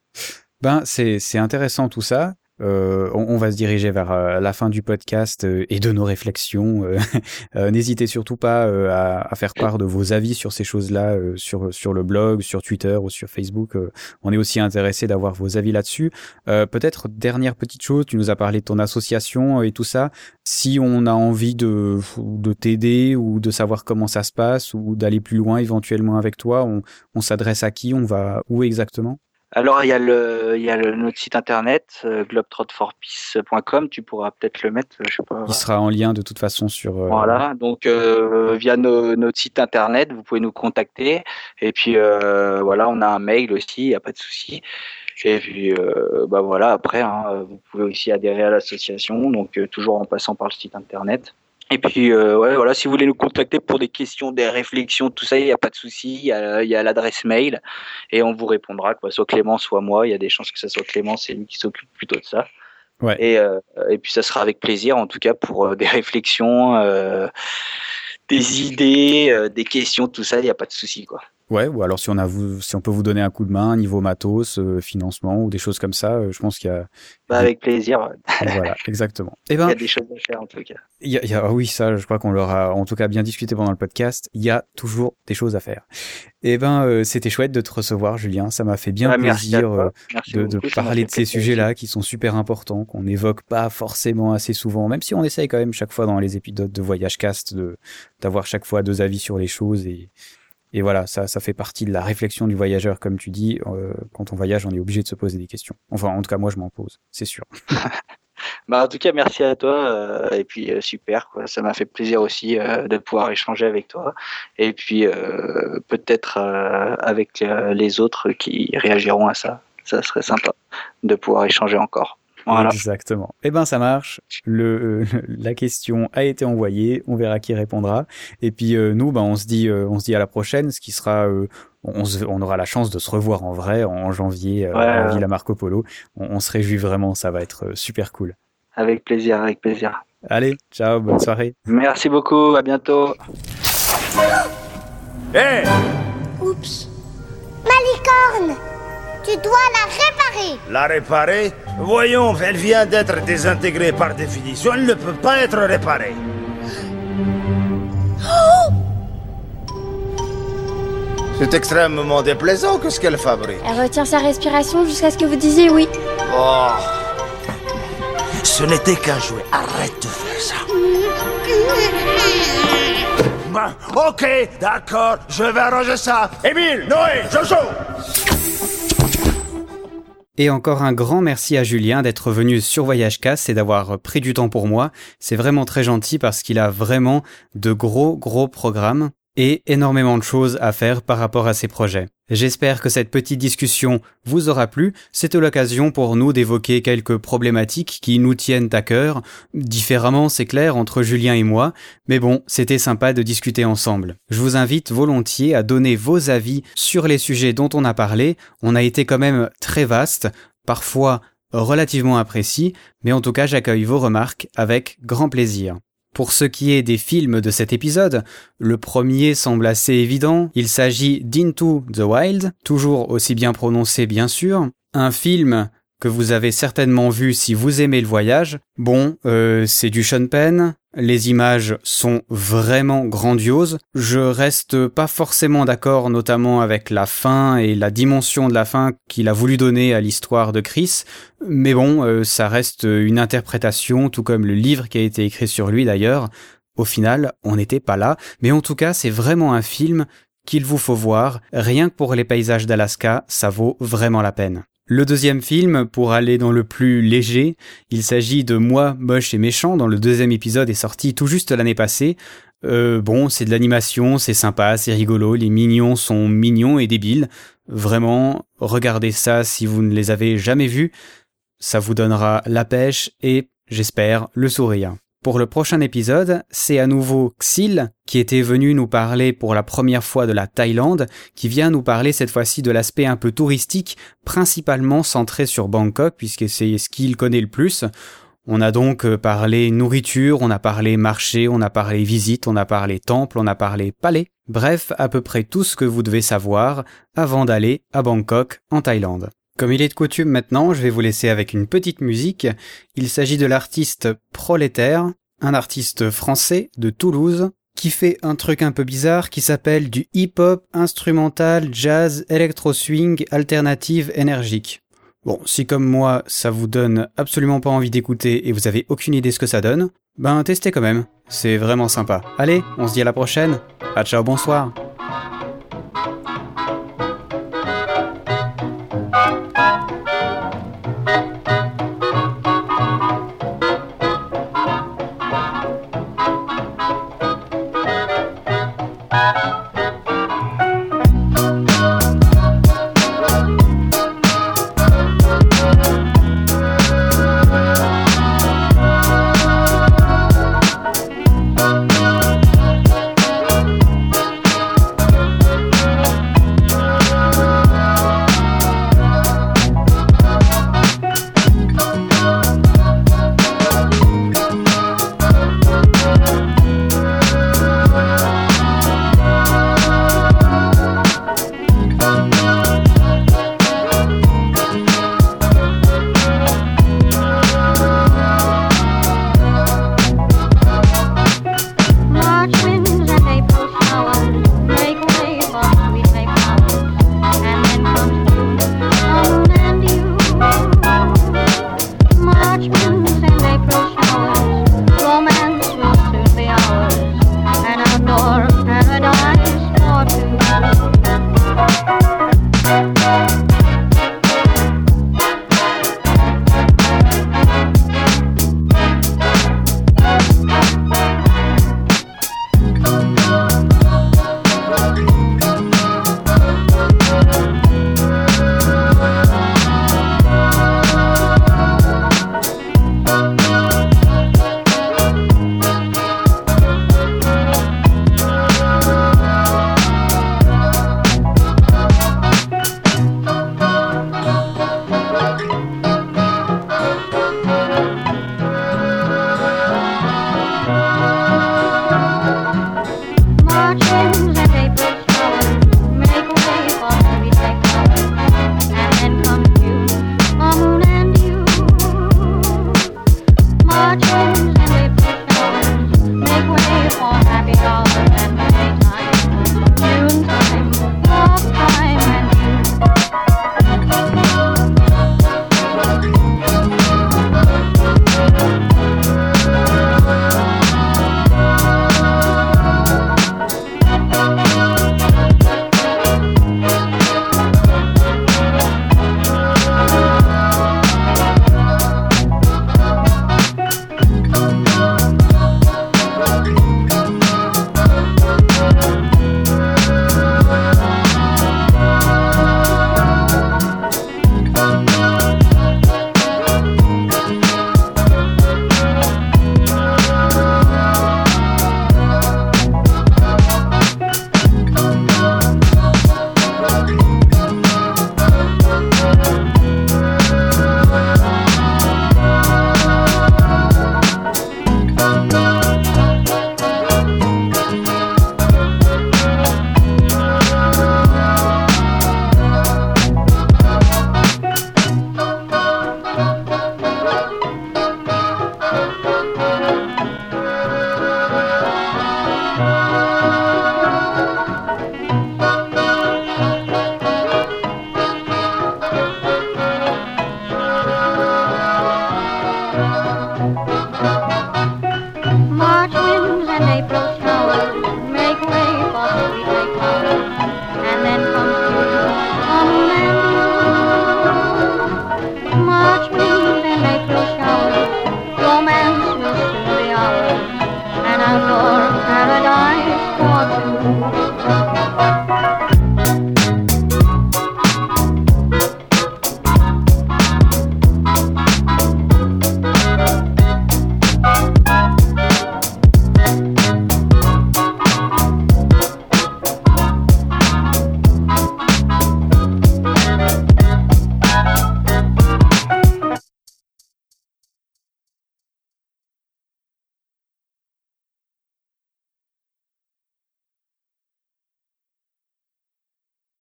Ben, c'est c'est intéressant tout ça. Euh, on, on va se diriger vers euh, la fin du podcast euh, et de nos réflexions. Euh, N'hésitez surtout pas à, à faire part de vos avis sur ces choses-là sur sur le blog, sur Twitter ou sur Facebook. On est aussi intéressé d'avoir vos avis là-dessus. Peut-être dernière petite chose, tu nous as parlé de ton association et tout ça. Si on a envie de de t'aider ou de savoir comment ça se passe ou d'aller plus loin éventuellement avec toi, on, on s'adresse à qui? On va où exactement? Alors, il y a, le, il y a le, notre site internet, euh, globetrotforpeace.com, tu pourras peut-être le mettre, je sais pas. Il sera en lien de toute façon sur. euh, Voilà, donc euh, via notre site internet, vous pouvez nous contacter. Et puis euh, voilà, on a un mail aussi, il n'y a pas de souci. Et puis euh, bah voilà, après, hein, vous pouvez aussi adhérer à l'association, donc euh, toujours en passant par le site internet. Et puis euh, ouais, voilà, si vous voulez nous contacter pour des questions, des réflexions, tout ça, il n'y a pas de souci. Il y a, l'adresse mail et on vous répondra, quoi. Soit Clément, soit moi. Il y a des chances que ce soit Clément, c'est lui qui s'occupe plutôt de ça. Ouais. Et, euh, et puis ça sera avec plaisir, en tout cas, pour euh, des réflexions, des idées, des questions, tout ça, il n'y a pas de souci, quoi. Ouais, ou alors si on a vous, si on peut vous donner un coup de main niveau matos, euh, financement ou des choses comme ça, euh, je pense qu'il y a. Bah, avec plaisir. voilà, exactement. Eh Il ben, y a des choses à faire, en tout cas. il y a, il y a- oui, ça, je crois qu'on leur a en tout cas bien discuté pendant le podcast. Il y a toujours des choses à faire. Eh ben, euh, c'était chouette de te recevoir, Julien. Ça m'a fait bien Ouais, à plaisir. de, parler de ces sujets-là qui sont super importants, qu'on n'évoque pas forcément assez souvent, même si on essaye quand même chaque fois dans les épisodes de Voyage Cast de d'avoir chaque fois deux avis sur les choses et et voilà, ça ça fait partie de la réflexion du voyageur, comme tu dis. euh, quand on voyage, on est obligé de se poser des questions. Enfin, en tout cas, moi, je m'en pose, c'est sûr. Bah, en tout cas, merci à toi. euh, et puis, euh, super. Quoi. Ça m'a fait plaisir aussi de pouvoir échanger avec toi. Et puis, peut-être avec les autres qui réagiront à ça. Ça serait sympa de pouvoir échanger encore. Voilà. Exactement. Eh ben, ça marche. Le, euh, la question a été envoyée. On verra qui répondra. Et puis euh, nous, ben, on se dit, euh, on se dit à la prochaine, ce qui sera, euh, on, se- on aura la chance de se revoir en vrai en janvier euh, Ouais, à. Villa Marco Polo. On, on se réjouit vraiment. Ça va être super cool. Avec plaisir, avec plaisir. Allez, ciao, bonne soirée. Merci beaucoup. À bientôt. Hé Oups. Ma licorne Tu dois la réparer La réparer Voyons, elle vient d'être désintégrée par définition, elle ne peut pas être réparée. C'est extrêmement déplaisant que ce qu'elle fabrique. Elle retient sa respiration jusqu'à ce que vous disiez oui. Oh. Ce n'était qu'un jouet. Arrête de faire ça. Bah, ok, d'accord, je vais arranger ça. Émile, Noé, Jojo Et encore un grand merci à Julien d'être venu sur Voyage Casse et d'avoir pris du temps pour moi. C'est vraiment très gentil parce qu'il a vraiment de gros gros programmes et énormément de choses à faire par rapport à ces projets. J'espère que cette petite discussion vous aura plu. C'était l'occasion pour nous d'évoquer quelques problématiques qui nous tiennent à cœur, différemment c'est clair entre Julien et moi, mais bon, c'était sympa de discuter ensemble. Je vous invite volontiers à donner vos avis sur les sujets dont on a parlé. On a été quand même très vaste, parfois relativement imprécis, mais en tout cas j'accueille vos remarques avec grand plaisir. Pour ce qui est des films de cet épisode, le premier semble assez évident, il s'agit d'Into the Wild, toujours aussi bien prononcé bien sûr, un film que vous avez certainement vu si vous aimez le voyage. Bon, euh, c'est du Sean Penn, les images sont vraiment grandioses. Je reste pas forcément d'accord notamment avec la fin et la dimension de la fin qu'il a voulu donner à l'histoire de Chris, mais bon, euh, ça reste une interprétation tout comme le livre qui a été écrit sur lui d'ailleurs. Au final, on n'était pas là, mais en tout cas, c'est vraiment un film qu'il vous faut voir, rien que pour les paysages d'Alaska, ça vaut vraiment la peine. Le deuxième film, pour aller dans le plus léger, il s'agit de Moi, moche et méchant, dont le deuxième épisode est sorti tout juste l'année passée. Euh, bon, c'est de l'animation, c'est sympa, c'est rigolo, les mignons sont mignons et débiles. Vraiment, regardez ça si vous ne les avez jamais vus, ça vous donnera la pêche et, j'espère, le sourire. Pour le prochain épisode, c'est à nouveau Xil qui était venu nous parler pour la première fois de la Thaïlande, qui vient nous parler cette fois-ci de l'aspect un peu touristique, principalement centré sur Bangkok, puisque c'est ce qu'il connaît le plus. On a donc parlé nourriture, on a parlé marché, on a parlé visite, on a parlé temple, on a parlé palais. Bref, à peu près tout ce que vous devez savoir avant d'aller à Bangkok, en Thaïlande. Comme il est de coutume maintenant, je vais vous laisser avec une petite musique. Il s'agit de l'artiste Prolétaire, un artiste français de Toulouse, qui fait un truc un peu bizarre qui s'appelle du hip-hop instrumental, jazz, électro-swing, alternative, énergique. Bon, si comme moi, ça vous donne absolument pas envie d'écouter et vous avez aucune idée ce que ça donne, ben testez quand même. C'est vraiment sympa. Allez, on se dit à la prochaine. À ciao, bonsoir.